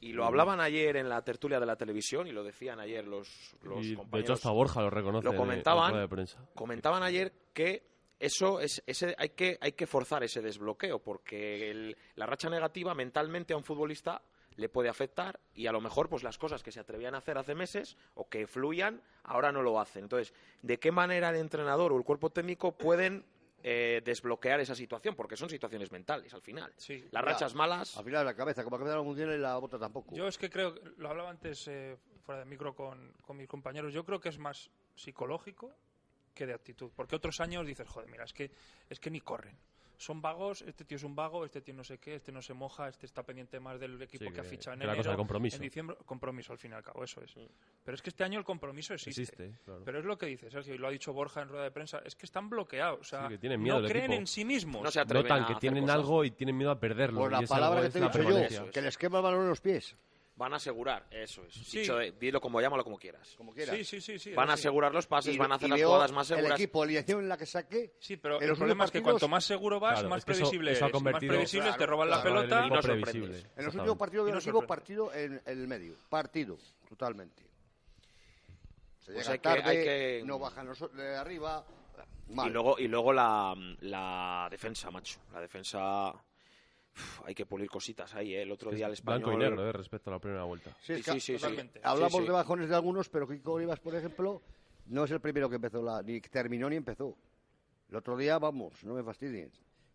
Speaker 5: Y lo hablaban ayer en la tertulia de la televisión y lo decían ayer los, los
Speaker 8: y de
Speaker 5: compañeros
Speaker 8: hecho hasta Borja lo reconoce.
Speaker 5: lo comentaban,
Speaker 8: de prensa.
Speaker 5: comentaban ayer que eso es ese hay que hay que forzar ese desbloqueo porque el- la racha negativa mentalmente a un futbolista le puede afectar y a lo mejor pues las cosas que se atrevían a hacer hace meses o que fluían ahora no lo hacen entonces de qué manera el entrenador o el cuerpo técnico pueden eh, desbloquear esa situación porque son situaciones mentales al final
Speaker 1: Sí.
Speaker 5: las
Speaker 6: Ya,
Speaker 5: rachas malas
Speaker 6: Al final la cabeza, como la cabeza no funciona y la bota tampoco.
Speaker 1: Yo es que creo, lo hablaba antes eh, fuera de micro con, con mis compañeros, yo creo que es más psicológico que de actitud. Porque otros años dices, joder, mira, es que, es que ni corren. Son vagos, este tío es un vago, este tío no sé qué, este no se moja, este está pendiente más del equipo
Speaker 8: Sí,
Speaker 1: que, ha fichado en
Speaker 8: que la
Speaker 1: enero,
Speaker 8: cosa de compromiso.
Speaker 1: en diciembre, compromiso al fin y al cabo, eso es. Pero es que este año el compromiso existe.
Speaker 8: Existe, claro.
Speaker 1: Pero es lo que dice Sergio, y lo ha dicho Borja en rueda de prensa, es que están bloqueados, o sea,
Speaker 8: Sí, que tienen miedo
Speaker 1: no creen
Speaker 8: equipo.
Speaker 1: en sí mismos.
Speaker 5: no se atreven
Speaker 8: Notan
Speaker 5: a
Speaker 8: que tienen
Speaker 5: cosas.
Speaker 8: algo y tienen miedo a perderlo.
Speaker 6: Por la palabra que te he dicho yo, que les quema el balón en los pies,
Speaker 5: van a asegurar eso es
Speaker 1: Sí.
Speaker 5: Dicho de- dilo como llámalo como quieras
Speaker 6: como quieras.
Speaker 1: Sí, sí, sí, sí.
Speaker 5: van a asegurar los pases
Speaker 6: Y-
Speaker 5: van a hacer
Speaker 6: y
Speaker 5: las jugadas más
Speaker 6: El
Speaker 5: seguras
Speaker 6: equipo, la dirección en la que saqué,
Speaker 1: Sí, pero el
Speaker 6: los
Speaker 1: problema es que cuanto más seguro vas,
Speaker 8: Claro,
Speaker 1: más
Speaker 8: es que eso-
Speaker 1: previsible
Speaker 8: eso ha
Speaker 1: es. Y más previsibles te
Speaker 6: Claro,
Speaker 1: roban la pelota.
Speaker 8: el equipo
Speaker 5: no
Speaker 8: previsible.
Speaker 5: sorprendes.
Speaker 6: En los últimos partidos
Speaker 1: Y
Speaker 6: del
Speaker 1: no
Speaker 6: equipo,
Speaker 1: sorprende.
Speaker 6: partido en, en el medio. Partido, totalmente. Se
Speaker 5: Pues
Speaker 6: llega
Speaker 5: hay que-
Speaker 6: tarde,
Speaker 5: hay que-
Speaker 6: no bajan los de arriba. Mal.
Speaker 5: Y luego, y luego la, la defensa, macho. La defensa. Uf, hay que pulir cositas ahí, ¿eh? El otro día el español.
Speaker 8: Blanco y negro, eh, respecto a la primera vuelta.
Speaker 6: Sí, es
Speaker 5: Sí,
Speaker 6: que
Speaker 5: sí, sí.
Speaker 6: Hablamos
Speaker 5: Sí, sí.
Speaker 6: de bajones de algunos, pero Kiko Olivas, por ejemplo, no es el primero que empezó, la, ni terminó ni empezó. El otro día, vamos, no me fastidien.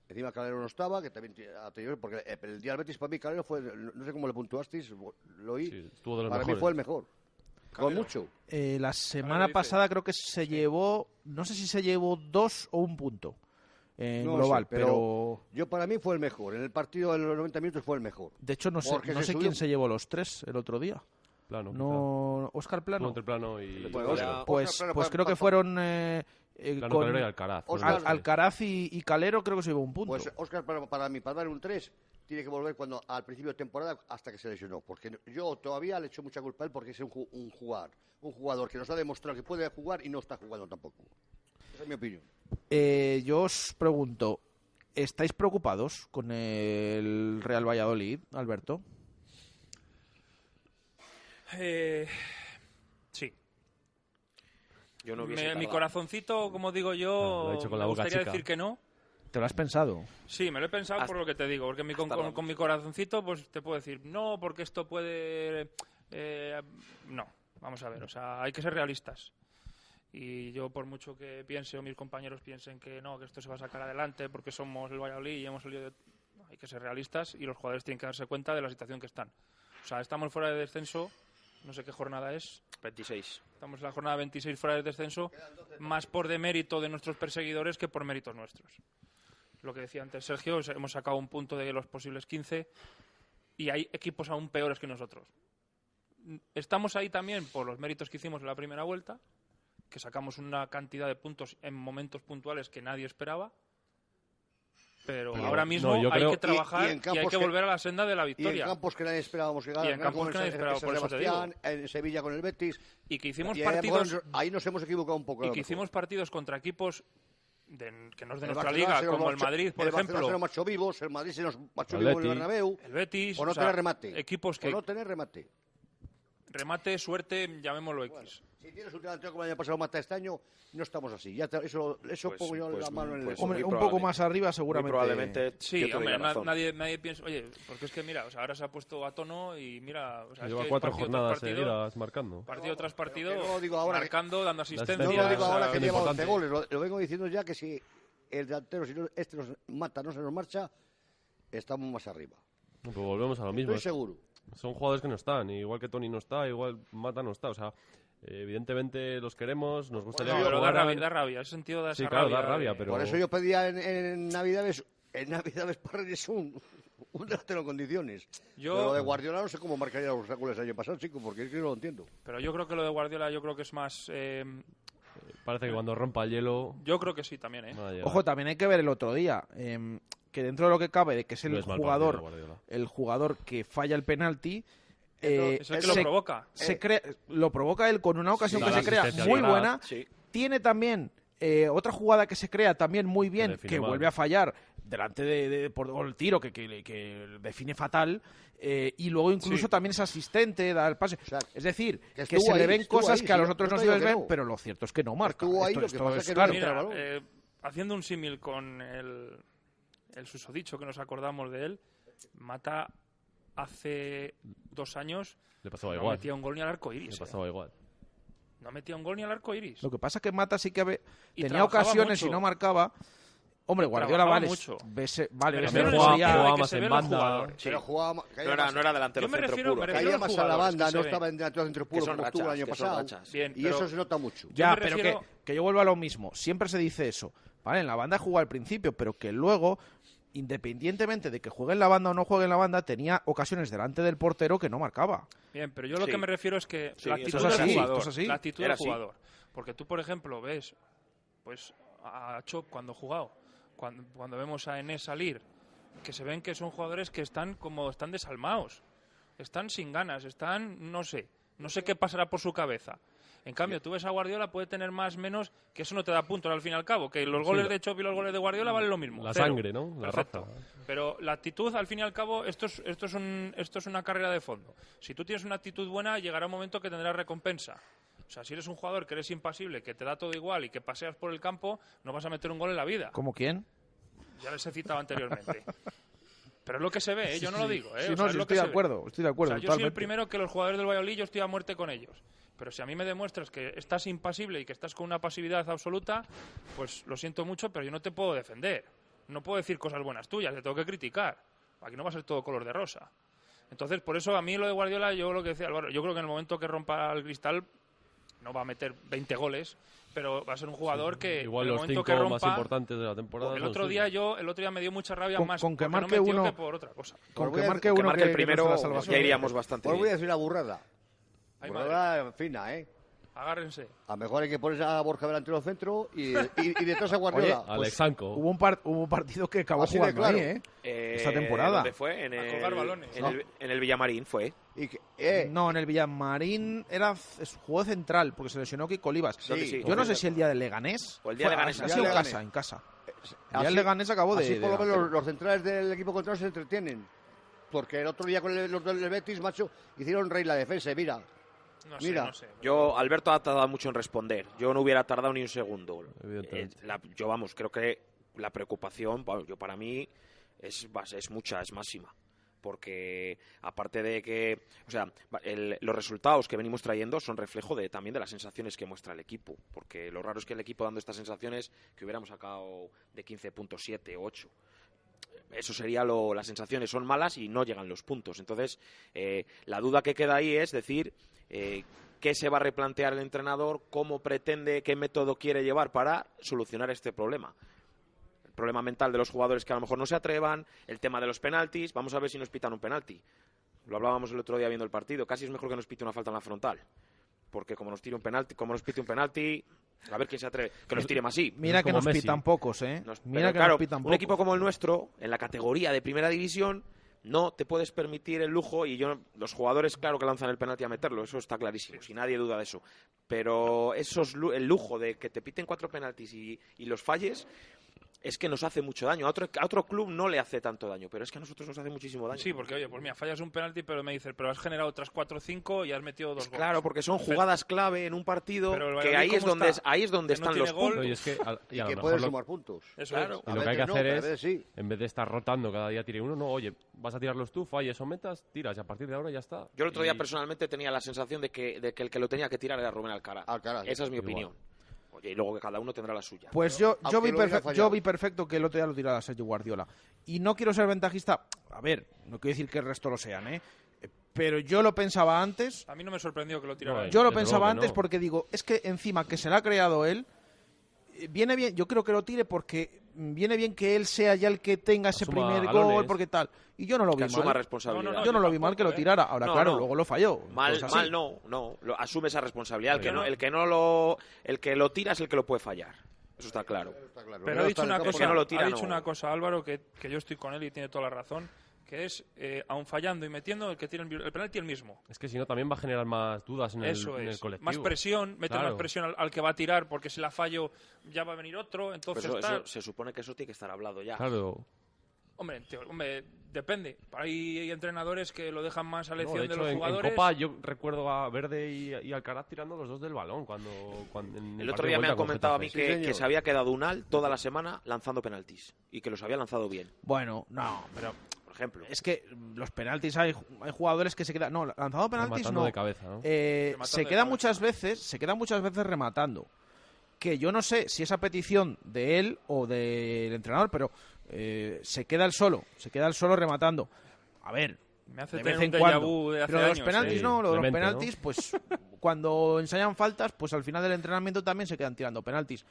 Speaker 6: Encima Calero no estaba, que también tenido, porque el, día del Betis para mí Calero fue, no sé cómo le puntuasteis, lo oí,
Speaker 8: Sí, estuvo de los
Speaker 6: para mí
Speaker 8: mejores.
Speaker 6: fue el mejor. Con mucho.
Speaker 4: Eh, la semana pasada creo que se llevó, no sé si se llevó dos o un punto en
Speaker 6: No
Speaker 4: global,
Speaker 6: sé,
Speaker 4: pero...
Speaker 6: pero- Yo para mí fue el mejor. En el partido de los 90 minutos fue el mejor.
Speaker 4: de hecho no sé,
Speaker 6: Porque
Speaker 4: no
Speaker 6: se
Speaker 4: sé
Speaker 6: subió-
Speaker 4: quién se llevó los tres el otro día.
Speaker 8: Plano,
Speaker 4: No, Oscar. Plano.
Speaker 8: Entre plano y.
Speaker 6: Pues, Oscar-
Speaker 4: Pues,
Speaker 6: Oscar Plano
Speaker 4: pues
Speaker 6: pa-
Speaker 4: creo que fueron eh, eh,
Speaker 8: Plano,
Speaker 4: con
Speaker 8: Calero y Alcaraz.
Speaker 6: Oscar-
Speaker 4: Al- y, y Calero creo que se llevó un punto.
Speaker 6: Pues Oscar, para, para mí, para dar un 3, tiene que volver cuando al principio de temporada hasta que se lesionó. Porque yo todavía le echo mucha culpa a él porque es un, un jugador, un jugador que nos ha demostrado que puede jugar y no está jugando tampoco. Esa es mi opinión.
Speaker 4: Eh, yo os pregunto, ¿estáis preocupados con el Real Valladolid, Alberto?
Speaker 1: Eh, sí.
Speaker 5: Yo no
Speaker 1: Me- mi corazoncito, como digo yo,
Speaker 8: dicho con
Speaker 1: me gustaría
Speaker 8: chica.
Speaker 1: decir que no.
Speaker 4: ¿Te lo has pensado?
Speaker 1: Sí, me lo he pensado
Speaker 5: Hasta-
Speaker 1: por lo que te digo, porque mi, con, con mi corazoncito pues te puedo decir, no, porque esto puede... eh, no, vamos a ver, o sea, hay que ser realistas. Y yo, por mucho que piense o mis compañeros piensen que no, que esto se va a sacar adelante porque somos el Valladolid y hemos salido de... hay que ser realistas y los jugadores tienen que darse cuenta de la situación que están. O sea, estamos fuera de descenso, no sé qué jornada es,
Speaker 5: 26.
Speaker 1: Estamos en la jornada 26 fuera del descenso, más por demérito de nuestros perseguidores que por méritos nuestros. Lo que decía antes Sergio, hemos sacado un punto de los posibles 15 y hay equipos aún peores que nosotros. Estamos ahí también por los méritos que hicimos en la primera vuelta, que sacamos una cantidad de puntos en momentos puntuales que nadie esperaba. Pero
Speaker 8: Pero,
Speaker 1: ahora
Speaker 8: no,
Speaker 1: mismo
Speaker 8: yo
Speaker 1: hay
Speaker 8: creo-
Speaker 1: que trabajar
Speaker 6: y
Speaker 1: hay que
Speaker 6: que-
Speaker 1: volver a la senda de la
Speaker 6: Y en
Speaker 1: victoria.
Speaker 6: campos que nadie esperábamos que ganara,
Speaker 1: Y en campos que nadie esperaba, por eso te digo.
Speaker 6: en Sevilla con el Betis.
Speaker 1: Y que hicimos
Speaker 6: ahí,
Speaker 1: partidos
Speaker 6: ahí nos hemos equivocado un poco.
Speaker 1: y que hicimos partidos contra equipos de- que no es de
Speaker 6: El
Speaker 1: nuestra
Speaker 6: Barcelona
Speaker 1: liga, como el Madrid, por
Speaker 6: el Barcelona se
Speaker 1: ejemplo,
Speaker 6: nos vivos, el Madrid se nos marchó
Speaker 8: El
Speaker 6: vivo en el
Speaker 8: Betis.
Speaker 6: Bernabéu.
Speaker 1: el Betis,
Speaker 6: O no
Speaker 1: o sea,
Speaker 6: tener remate.
Speaker 1: equipos que
Speaker 6: O no tener remate.
Speaker 1: remate, suerte, llamémoslo X.
Speaker 6: Si tienes un delantero como el año pasado mata este año, no estamos así. Ya te- eso eso
Speaker 5: Pues-
Speaker 6: pongo yo
Speaker 5: pues-
Speaker 6: la mano en el...
Speaker 5: pues
Speaker 4: Hombre, un poco más arriba seguramente.
Speaker 5: probablemente
Speaker 1: Sí, hombre, na- nadie, nadie piensa, oye, porque es que mira, o sea, ahora se ha puesto a tono y mira, o sea, es
Speaker 8: Lleva
Speaker 1: que
Speaker 8: cuatro
Speaker 1: partido
Speaker 8: jornadas
Speaker 1: partido,
Speaker 8: seguidas marcando.
Speaker 1: partido tras partido,
Speaker 6: no lo digo ahora que-
Speaker 1: marcando, dando
Speaker 8: asistencia,
Speaker 6: no lo digo
Speaker 1: o sea,
Speaker 6: ahora que lleva 11
Speaker 8: importante.
Speaker 6: goles, lo, lo vengo diciendo ya que si el delantero, si no- este nos mata, no se nos marcha, estamos más arriba.
Speaker 8: Pues volvemos a lo mismo.
Speaker 6: Estoy seguro.
Speaker 8: Son jugadores que no están, igual que Tony no está, igual Mata no está. O sea, eh, evidentemente los queremos, nos gustaría
Speaker 1: No,
Speaker 8: que
Speaker 1: pero da rabia, da rabia, ese sentido da
Speaker 8: Sí,
Speaker 1: esa
Speaker 8: claro, da
Speaker 1: rabia.
Speaker 8: rabia,
Speaker 1: de-
Speaker 8: pero-
Speaker 6: Por eso yo pedía en, en Navidades, en Navidades para Reyes un, un delantero en condiciones.
Speaker 1: Yo-
Speaker 6: Pero lo de Guardiola no sé cómo marcaría los goles el año pasado, chico, porque es que no lo entiendo.
Speaker 1: Pero yo creo que lo de Guardiola, yo creo que es más... eh,
Speaker 8: Parece que cuando rompa el hielo.
Speaker 1: yo creo que sí también, ¿eh?
Speaker 4: Ojo, también hay que ver el otro día, em, que dentro de lo que cabe, de que es el
Speaker 8: No es
Speaker 4: jugador,
Speaker 8: partido,
Speaker 4: el jugador que falla el penalti, eh,
Speaker 1: Es el que
Speaker 4: se,
Speaker 1: lo provoca.
Speaker 4: se crea- lo provoca él con una ocasión
Speaker 8: Sí,
Speaker 4: que se crea muy buena.
Speaker 5: Sí.
Speaker 4: Tiene también eh, otra jugada que se crea también muy bien, que
Speaker 8: mal.
Speaker 4: vuelve a fallar delante de, de- por el tiro que, que, que define fatal. eh, y luego incluso
Speaker 1: Sí.
Speaker 4: también es asistente, da el pase.
Speaker 6: sea,
Speaker 4: es decir,
Speaker 6: que
Speaker 4: se le ven cosas
Speaker 6: ahí,
Speaker 4: que a los otros
Speaker 6: no
Speaker 4: se les ven,
Speaker 6: no.
Speaker 4: pero lo cierto es que no marca.
Speaker 6: Estuvo ahí,
Speaker 4: Esto- esto es
Speaker 6: es
Speaker 4: claro.
Speaker 1: Mira, eh, haciendo un símil con el, el susodicho que nos acordamos de él, Mata hace dos años
Speaker 8: Le pasaba
Speaker 1: no
Speaker 8: igual.
Speaker 1: metía un gol ni al arco
Speaker 8: Le
Speaker 1: iris. eh.
Speaker 8: pasaba igual.
Speaker 1: No metía un gol ni al arco iris.
Speaker 4: Lo que pasa es que Mata sí que ve- tenía ocasiones y no marcaba. Hombre, Guardiola vale,
Speaker 1: mucho.
Speaker 4: vese- vale,
Speaker 1: en el
Speaker 8: jugaba- más en banda.
Speaker 6: Sí. Pero jugaba,
Speaker 5: era,
Speaker 6: más-
Speaker 5: no era delantero
Speaker 1: Yo me
Speaker 5: centro
Speaker 1: refiero-
Speaker 5: puro.
Speaker 1: me
Speaker 5: que
Speaker 1: refiero
Speaker 6: caía
Speaker 1: a
Speaker 6: más a la banda, no estaba en delantero centro puro como estuvo el año pasado.
Speaker 1: Bien,
Speaker 6: y
Speaker 1: pero-
Speaker 6: eso se nota mucho.
Speaker 4: Ya, pero
Speaker 1: refiero-
Speaker 4: que, que yo vuelvo a lo mismo. Siempre se dice eso. Vale, en la banda jugó al principio, pero que luego, independientemente de que juegue en la banda o no juegue en la banda, tenía ocasiones delante del portero que no marcaba.
Speaker 1: Bien, pero yo lo
Speaker 5: Sí.
Speaker 1: que me refiero es que
Speaker 5: Sí,
Speaker 1: la actitud
Speaker 4: es
Speaker 1: del
Speaker 4: así,
Speaker 1: jugador, la actitud del jugador. Porque tú, por ejemplo, ves pues a Chop cuando ha jugado, cuando, cuando vemos a Enes salir, que se ven que son jugadores que están como están desalmados, están sin ganas, están no sé, no sé qué pasará por su cabeza. En cambio, tú ves a Guardiola, puede tener más, menos, que eso no te da puntos al fin y al cabo, que los goles de Chop y los goles de Guardiola valen lo mismo.
Speaker 8: La
Speaker 1: cero.
Speaker 8: sangre, ¿no? La
Speaker 1: Perfecto.
Speaker 8: raza.
Speaker 1: Pero la actitud, al fin y al cabo, esto es, esto, es un, esto es una carrera de fondo. Si tú tienes una actitud buena, llegará un momento que tendrás recompensa. O sea, si eres un jugador que eres impasible, que te da todo igual y que paseas por el campo, no vas a meter un gol en la vida.
Speaker 4: ¿Como quién?
Speaker 1: Ya les he citado anteriormente. Pero es lo que se ve, ¿eh? yo no lo digo. ¿eh?
Speaker 4: Sí,
Speaker 1: O
Speaker 4: no,
Speaker 1: sea, es
Speaker 4: sí,
Speaker 1: lo que
Speaker 4: estoy de acuerdo, estoy de acuerdo.
Speaker 1: O sea, yo soy el primero que los jugadores del Valladolid yo estoy a muerte con ellos. Pero si a mí me demuestras que estás impasible y que estás con una pasividad absoluta, pues lo siento mucho, pero yo no te puedo defender. No puedo decir cosas buenas tuyas, te tengo que criticar. Aquí no va a ser todo color de rosa. Entonces, por eso a mí lo de Guardiola, yo lo que decía Álvaro, yo creo que en el momento que rompa el cristal no va a meter 20 goles, pero va a ser un jugador que
Speaker 8: Igual
Speaker 1: en el
Speaker 8: los
Speaker 1: momento
Speaker 8: cinco
Speaker 1: que rompa,
Speaker 8: más importantes de la temporada.
Speaker 1: el otro día yo el otro día me dio mucha rabia
Speaker 4: Con-
Speaker 1: más
Speaker 4: con que marque
Speaker 1: no
Speaker 4: uno-
Speaker 1: que por otra cosa.
Speaker 4: Con
Speaker 6: Os
Speaker 4: que
Speaker 6: a-
Speaker 4: marque
Speaker 5: Que
Speaker 4: uno
Speaker 5: marque
Speaker 4: que,
Speaker 5: el
Speaker 4: que
Speaker 5: primero,
Speaker 4: la
Speaker 5: ya iríamos bastante
Speaker 6: Os voy a decir una burrada.
Speaker 1: Hay
Speaker 6: burrada fina, ¿eh?
Speaker 1: Agárrense.
Speaker 6: A lo mejor hay que poner a Borja delantero centro y, *laughs* y, y detrás a Guardiola.
Speaker 4: Oye,
Speaker 8: Alex Sanco.
Speaker 4: Hubo un, par- hubo un partido que acabó
Speaker 6: Así
Speaker 4: jugando
Speaker 6: claro.
Speaker 4: ahí, ¿eh?
Speaker 5: Eh,
Speaker 4: Esta temporada.
Speaker 5: ¿Dónde fue? En
Speaker 1: A
Speaker 5: el,
Speaker 1: colgar balones.
Speaker 5: en,
Speaker 4: No.
Speaker 5: el, en el Villamarín fue.
Speaker 6: Y que- eh,
Speaker 4: No, en el Villamarín era jugó central porque se lesionó Kiko Olivas.
Speaker 5: ¿Dónde sí?
Speaker 4: Yo no sé si el día del Leganés.
Speaker 5: O el día
Speaker 4: fue-
Speaker 5: de Leganés,
Speaker 4: Ha
Speaker 5: el
Speaker 4: sido
Speaker 6: día
Speaker 4: en
Speaker 6: de
Speaker 4: casa,
Speaker 6: Leganés.
Speaker 4: en casa. El día
Speaker 6: así-
Speaker 4: del Leganés acabó de.
Speaker 6: Así
Speaker 4: de
Speaker 6: por lo menos los, centrales del equipo contrario se entretienen. Porque el otro día con el- los del Betis, macho, hicieron rey la defensa. y Mira,
Speaker 1: No sé,
Speaker 6: Mira.
Speaker 1: no sé.
Speaker 5: Yo, Alberto ha tardado mucho en responder. Yo no hubiera tardado ni un segundo.
Speaker 8: Evidentemente.
Speaker 5: Eh, la- yo, vamos, creo que la preocupación, bueno, yo para mí, es, mucha, es máxima. Porque aparte de que, o sea, el- los resultados que venimos trayendo son reflejo de también de las sensaciones que muestra el equipo. Porque lo raro es que el equipo dando estas sensaciones que hubiéramos sacado de 15.7 o 8 eso sería lo, las sensaciones son malas y no llegan los puntos. Entonces, eh, la duda que queda ahí es decir, eh, qué se va a replantear el entrenador, cómo pretende, qué método quiere llevar para solucionar este problema. El problema mental de los jugadores que a lo mejor no se atrevan, el tema de los penaltis, vamos a ver si nos pitan un penalti. Lo hablábamos el otro día viendo el partido, casi es mejor que nos pite una falta en la frontal. Porque como nos tire un penalti, como nos pite un penalti, a ver quién se atreve, que nos tire más sí.
Speaker 4: Mira que
Speaker 8: como
Speaker 4: nos
Speaker 8: Messi.
Speaker 4: pitan pocos, ¿eh?
Speaker 5: Nos-
Speaker 4: Mira
Speaker 5: pero
Speaker 4: que
Speaker 5: claro,
Speaker 4: nos pitan
Speaker 5: un
Speaker 4: pocos.
Speaker 5: equipo como el nuestro, en la categoría de primera división, no te puedes permitir el lujo y yo los jugadores claro que lanzan el penalti a meterlo, eso está clarísimo, si nadie duda de eso. Pero esos lu- el lujo de que te piten cuatro penaltis y, y los falles es que nos hace mucho daño. A otro, a otro club no le hace tanto daño, pero es que a nosotros nos hace muchísimo daño.
Speaker 1: Sí, porque oye, pues mira, fallas un penalti, pero me dices, pero has generado otras 4 o 5 y has metido dos goles.
Speaker 5: Claro, porque son jugadas clave en un partido que ahí es
Speaker 1: ¿cómo
Speaker 5: donde ahí es donde
Speaker 1: Que
Speaker 5: están los
Speaker 1: gol.
Speaker 5: puntos.
Speaker 8: Y es que, y a lo-
Speaker 6: sumar puntos.
Speaker 1: Eso
Speaker 5: Claro.
Speaker 1: es.
Speaker 8: Y
Speaker 6: A
Speaker 8: lo que hay que
Speaker 6: no,
Speaker 8: hacer es,
Speaker 6: sí.
Speaker 8: en vez de estar rotando cada día tire uno, no, oye, vas a tirarlos tú, falles o metas, tiras y a partir de ahora ya está.
Speaker 5: Yo el otro día personalmente tenía la sensación de que, de que el que lo tenía que tirar era Rubén Alcaraz.
Speaker 6: Alcaraz,
Speaker 5: Esa es mi
Speaker 8: igual.
Speaker 5: opinión. Oye, y luego que cada uno tendrá la suya.
Speaker 4: Pues yo, yo, vi yo perfecto que el otro día lo tirara Sergio Guardiola. Y no quiero ser ventajista. A ver, no quiero decir que el resto lo sean, ¿eh? Pero yo lo pensaba antes.
Speaker 1: A mí no me sorprendió que lo tirara.
Speaker 8: No.
Speaker 4: Yo lo pensaba antes
Speaker 8: no.
Speaker 4: porque digo, es que encima que se la ha creado él, eh, viene bien, yo creo que lo tire porque viene bien que él sea ya el que tenga ese
Speaker 8: Asuma
Speaker 4: primer
Speaker 8: galones.
Speaker 4: gol, porque tal. Y yo no lo
Speaker 5: que
Speaker 4: vi
Speaker 5: asuma
Speaker 4: mal.
Speaker 5: responsabilidad.
Speaker 1: No, no, no,
Speaker 4: yo no lo vi mal que lo
Speaker 1: ¿eh?
Speaker 4: tirara. Ahora,
Speaker 5: No,
Speaker 4: claro,
Speaker 5: no.
Speaker 4: luego lo falló.
Speaker 5: Mal,
Speaker 4: Pues
Speaker 5: mal no, no. Lo- asume esa responsabilidad. El que, no, el que no lo, el que lo tira es el que lo puede fallar. Eso está claro.
Speaker 1: Pero
Speaker 6: No
Speaker 1: ha dicho una cosa,
Speaker 5: no lo tira,
Speaker 1: ha dicho
Speaker 5: no.
Speaker 1: una cosa Álvaro que, que yo estoy con él y tiene toda la razón, que es, eh, aun fallando y metiendo, el que tiene el, el penalti el mismo.
Speaker 8: Es que si no también va a generar más dudas en el,
Speaker 1: Eso
Speaker 8: en el
Speaker 1: es.
Speaker 8: colectivo.
Speaker 1: Más presión, mete
Speaker 8: Claro.
Speaker 1: más presión al, al que va a tirar, porque si la fallo ya va a venir otro,
Speaker 5: Pero
Speaker 1: entonces
Speaker 5: eso,
Speaker 1: tal.
Speaker 5: eso se supone que eso tiene que estar hablado ya.
Speaker 8: Claro.
Speaker 1: Hombre, tío, hombre, depende. Hay, hay entrenadores que lo dejan más a
Speaker 8: No,
Speaker 1: elección
Speaker 8: de
Speaker 1: de,
Speaker 8: hecho,
Speaker 1: los
Speaker 8: en, en
Speaker 1: jugadores.
Speaker 8: Copa yo recuerdo a Verde y, y Alcaraz tirando los dos del balón cuando, cuando en
Speaker 5: El
Speaker 8: partido
Speaker 5: otro
Speaker 8: de
Speaker 5: día me han comentado a mí que,
Speaker 6: Sí,
Speaker 5: que se había quedado Unal toda la semana lanzando penaltis y que los había lanzado bien,
Speaker 4: Bueno, no, pero
Speaker 5: ejemplo.
Speaker 4: es que los penaltis hay, hay jugadores que se quedan. No, lanzado penaltis
Speaker 8: Rematando
Speaker 4: no.
Speaker 8: de cabeza, ¿no?
Speaker 4: Eh, se
Speaker 1: de
Speaker 4: queda
Speaker 1: cabeza.
Speaker 4: muchas veces, se queda muchas veces rematando. Que yo no sé si es a petición de él o del entrenador, pero eh, se queda el solo, se queda el solo rematando. A ver,
Speaker 1: Me hace
Speaker 4: de
Speaker 1: tener
Speaker 4: vez
Speaker 1: un
Speaker 4: en cuando.
Speaker 1: vu de hace
Speaker 4: Pero lo de los penaltis
Speaker 1: ¿eh?
Speaker 4: no, lo de los
Speaker 8: Clemente, ¿no?
Speaker 4: penaltis, pues *laughs* cuando ensayan faltas, pues al final del entrenamiento también se quedan tirando penaltis.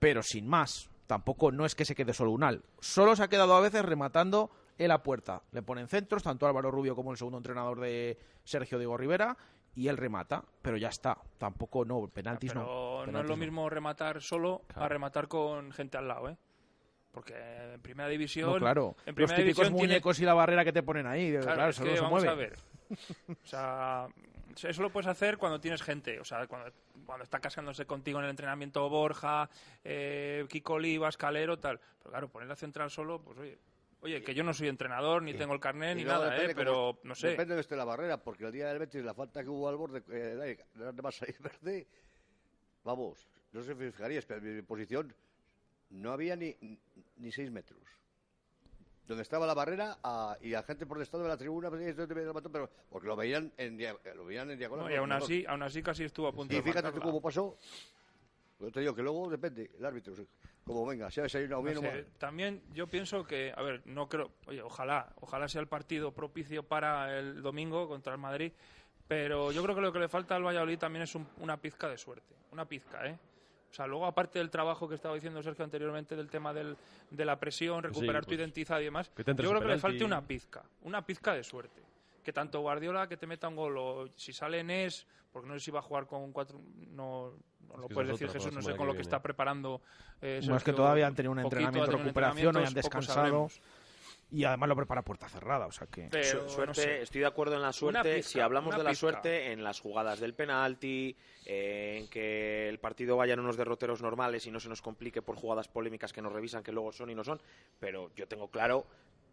Speaker 4: Pero sin más, tampoco no es que se quede solo Unal. Solo se ha quedado a veces rematando en la puerta. Le ponen centros, tanto Álvaro Rubio como el segundo entrenador de Sergio Diego Rivera, y él remata, pero ya está. Tampoco no, penaltis
Speaker 1: Pero
Speaker 4: no.
Speaker 1: no es
Speaker 4: penaltis
Speaker 1: lo mismo rematar solo
Speaker 8: Claro.
Speaker 1: a rematar con gente al lado, ¿eh? Porque en primera división.
Speaker 4: No, claro.
Speaker 1: En
Speaker 4: Los típicos
Speaker 1: división tiene-
Speaker 4: muñecos y la barrera que te ponen ahí. Claro,
Speaker 1: Claro, es
Speaker 4: eso
Speaker 1: que
Speaker 4: no se
Speaker 1: vamos
Speaker 4: mueve.
Speaker 1: a ver. O sea, eso lo puedes hacer cuando tienes gente. O sea, cuando, cuando está casándose contigo en el entrenamiento Borja, eh, Kiko Olivas, Calero, tal. Pero claro, poner la central solo, pues oye. Oye, que yo no soy entrenador, ni tengo el carnet, ni nada, ¿eh? Pero no sé.
Speaker 6: Depende de esté la barrera, porque el día del Betis, la falta que hubo al borde, eh, vas a ir verde, vamos, no sé si fijarías, pero en mi posición no había ni, ni seis metros. Donde estaba la barrera a- y la gente por el estado de la tribuna, pues, pero, porque lo veían en, lo veían en diagonal.
Speaker 1: No, y aún así, aún así casi estuvo a punto
Speaker 6: Y
Speaker 1: de
Speaker 6: fíjate tú cómo pasó. Yo te digo que luego depende, el árbitro, sí, como venga, si ha desayunado
Speaker 1: No
Speaker 6: bien o
Speaker 1: sé,
Speaker 6: mal.
Speaker 1: también yo pienso que, a ver, no creo, oye, ojalá, ojalá sea el partido propicio para el domingo contra el Madrid, pero yo creo que lo que le falta al Valladolid también es un- una pizca de suerte, una pizca, ¿eh? O sea, luego aparte del trabajo que estaba diciendo Sergio anteriormente del tema del, de la presión, recuperar tu
Speaker 8: pues,
Speaker 1: identidad y demás, yo creo que le falte una pizca, una pizca de suerte. que tanto Guardiola que te meta un gol o si sale Nes, porque no sé si va a jugar con un cuatro, no, no lo puedes decir
Speaker 8: otra,
Speaker 1: Jesús, no sé con lo que
Speaker 8: viene.
Speaker 1: está preparando. Eh,
Speaker 4: No, es que todavía han tenido un entrenamiento de recuperación, han
Speaker 1: poco
Speaker 4: descansado. Y además lo prepara puerta cerrada, o sea que...
Speaker 1: Pero, no
Speaker 5: suerte,
Speaker 1: sé.
Speaker 5: estoy de acuerdo en la suerte.
Speaker 1: pizca,
Speaker 5: si hablamos de la
Speaker 1: pizca.
Speaker 5: suerte, en las jugadas del penalti, eh, en que el partido vaya en unos derroteros normales y no se nos complique por jugadas polémicas que nos revisan, que luego son y no son. Pero yo tengo claro,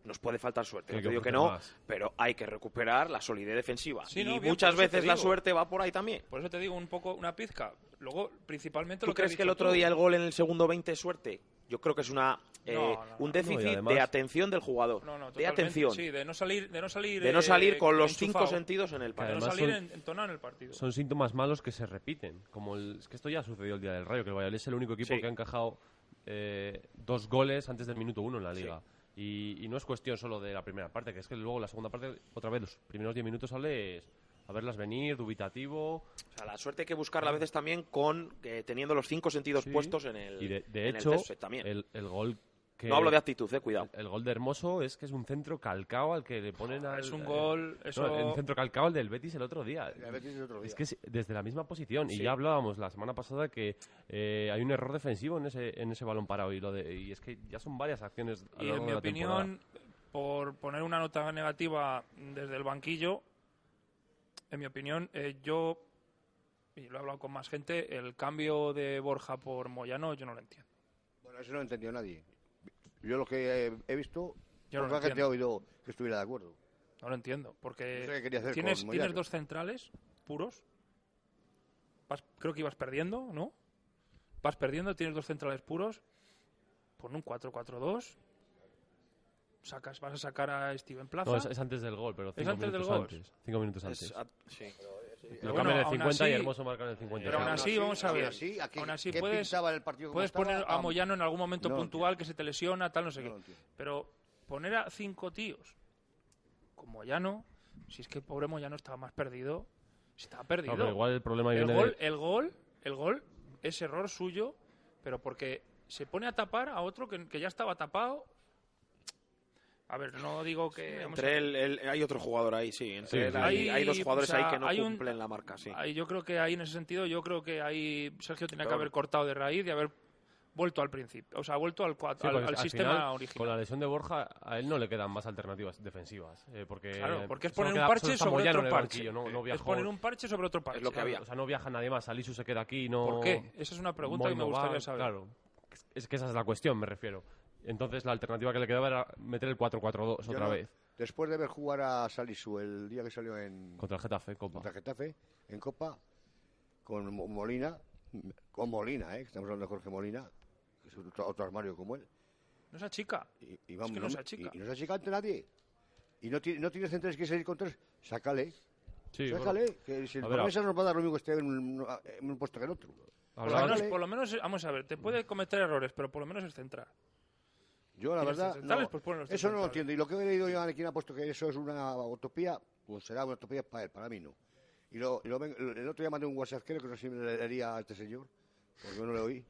Speaker 5: nos puede faltar suerte.
Speaker 8: Hay
Speaker 5: No
Speaker 8: que
Speaker 5: te digo que no,
Speaker 8: más.
Speaker 5: pero hay que recuperar la solidez defensiva.
Speaker 1: Sí,
Speaker 5: y
Speaker 1: no, bien,
Speaker 5: muchas veces la suerte va por ahí también.
Speaker 1: Por eso te digo un poco una pizca. Luego, principalmente
Speaker 5: ¿Tú
Speaker 1: lo
Speaker 5: crees que el otro
Speaker 1: tú.
Speaker 5: día el gol en el segundo 20 es suerte? Yo creo que es una eh,
Speaker 1: No, no, no.
Speaker 5: un
Speaker 1: No,
Speaker 5: déficit
Speaker 8: además-
Speaker 5: de atención del jugador.
Speaker 1: No, no,
Speaker 5: de atención.
Speaker 1: Sí, de no salir, de no salir,
Speaker 5: de no
Speaker 1: eh,
Speaker 5: salir con los cinco sentidos en el
Speaker 1: De
Speaker 5: partido.
Speaker 1: no
Speaker 8: Además
Speaker 1: salir
Speaker 8: son-
Speaker 1: en- entonado en el partido.
Speaker 8: Son síntomas malos que se repiten. Como el- es que esto ya sucedió el día del Rayo, que el Valladolid es el único equipo
Speaker 5: Sí.
Speaker 8: que ha encajado eh, dos goles antes del minuto uno en la liga. Y, y no es cuestión solo de la primera parte, que es que luego la segunda parte, otra vez, los primeros 10 minutos sales a verlas venir, dubitativo.
Speaker 5: O sea, la suerte hay que buscarla a veces también con eh, teniendo los cinco sentidos
Speaker 8: Sí.
Speaker 5: puestos en el,
Speaker 8: Y de, de
Speaker 5: en
Speaker 8: hecho,
Speaker 5: el también.
Speaker 8: el, el gol que.
Speaker 5: No hablo de actitud, eh, cuidado.
Speaker 8: El, el gol de Hermoso es que es un centro calcao al que le ponen al.
Speaker 1: es un
Speaker 8: eh,
Speaker 1: gol,
Speaker 8: no,
Speaker 1: eso...
Speaker 8: el centro calcao al del Betis el otro día.
Speaker 6: El Betis el otro día.
Speaker 8: Es que es desde la misma posición. Y ya hablábamos la semana pasada que eh, hay un error defensivo en ese, en ese balón parado. Y, lo de, y es que ya son varias acciones. a lo
Speaker 1: Y en mi
Speaker 8: de la temporada.
Speaker 1: opinión, por poner una nota negativa desde el banquillo, en mi opinión, eh, yo, y lo he hablado con más gente, el cambio de Borja por Moyano yo no lo entiendo.
Speaker 6: Bueno, eso no entendió nadie. Yo lo que he, he visto,
Speaker 1: Yo no
Speaker 6: la gente he
Speaker 1: entiendo.
Speaker 6: oído que estuviera de acuerdo.
Speaker 1: No lo entiendo, porque
Speaker 6: No sé qué quería hacer
Speaker 1: tienes,
Speaker 6: con
Speaker 1: tienes dos centrales puros. Vas- creo que ibas perdiendo, ¿no? Vas perdiendo, tienes dos centrales puros. Pon un 4-4-2. Sacas, vas a sacar a Steven Plaza.
Speaker 8: No, es, es antes del gol, pero cinco
Speaker 1: antes del
Speaker 8: minutos
Speaker 1: gol?
Speaker 8: antes. Cinco minutos antes.
Speaker 5: Es- sí.
Speaker 8: Lo
Speaker 1: bueno,
Speaker 8: cambian el
Speaker 1: aún
Speaker 8: 50 y Hermoso marca en el 50.
Speaker 1: Pero aún así, vamos a ver.
Speaker 6: así, ¿a qué-
Speaker 1: aún así puedes,
Speaker 6: el partido
Speaker 1: puedes
Speaker 6: estaba?
Speaker 1: poner a
Speaker 6: Ah,
Speaker 1: Moyano en algún momento
Speaker 6: no
Speaker 1: puntual que se te lesiona, tal, no sé
Speaker 6: No
Speaker 1: qué. Pero poner a cinco tíos con Moyano, si es que pobre Moyano estaba más perdido, si estaba perdido.
Speaker 8: Pero igual el problema
Speaker 1: el
Speaker 8: viene
Speaker 1: gol,
Speaker 8: de...
Speaker 1: el gol, el gol es error suyo, pero porque se pone a tapar a otro que, que ya estaba tapado. A ver, no digo que
Speaker 5: Entre él, él- hay otro jugador ahí, sí. Entre
Speaker 8: Sí,
Speaker 5: él
Speaker 8: sí.
Speaker 5: hay,
Speaker 1: Hay-
Speaker 5: hay dos jugadores
Speaker 1: o sea,
Speaker 5: ahí que no
Speaker 1: hay un-
Speaker 5: cumplen la marca, sí.
Speaker 1: Ahí yo creo que ahí en ese sentido, yo creo que ahí Sergio tenía que haber cortado de raíz y haber vuelto al principio, o sea, vuelto al, cua-
Speaker 8: Sí,
Speaker 1: al,
Speaker 8: porque
Speaker 1: al
Speaker 8: al
Speaker 1: sistema
Speaker 8: final,
Speaker 1: original.
Speaker 8: Con la lesión de Borja, a él no le quedan más alternativas defensivas. eh, porque,
Speaker 1: Claro, porque es poner un parche sobre otro parche.
Speaker 8: no, no
Speaker 1: es poner un parche sobre otro parche.
Speaker 5: lo que había.
Speaker 8: O sea, no viaja nadie más. Alisu se queda aquí, no...
Speaker 1: ¿Por qué? Esa es una pregunta que me gustaría saber.
Speaker 8: Claro, es que esa es la cuestión, me refiero. Entonces la alternativa que le quedaba era meter el 4-4-2
Speaker 6: Yo
Speaker 8: otra
Speaker 6: no-
Speaker 8: vez
Speaker 6: Después de ver jugar a Salisu el día que salió en
Speaker 8: contra el Getafe, Copa.
Speaker 6: contra Getafe, en Copa, con Mo- Molina, con Molina, ¿eh? que estamos hablando de Jorge Molina, que es otro, otro armario como él.
Speaker 1: No esa chica.
Speaker 6: Y, y vamos,
Speaker 1: que no se achica.
Speaker 6: Y, y no se achica ante nadie. Y no tiene, no tiene centrales que salir con tres, sácale.
Speaker 8: Sí,
Speaker 6: sácale,
Speaker 8: bueno,
Speaker 6: que si el promesa nos va a dar lo mismo que esté en un, en un puesto que en otro.
Speaker 1: Por lo, menos, por lo menos, vamos a ver, te puede cometer errores, pero por lo menos es central.
Speaker 6: Yo, la verdad, no,
Speaker 1: pues
Speaker 6: eso no lo entiendo. Y lo que he leído yo aquí ha puesto que eso es una utopía, pues será una utopía para él, para mí no. Y, lo, y lo el otro día mandé un WhatsApp, creo que no sé si me le leería a este señor, porque yo no le oí.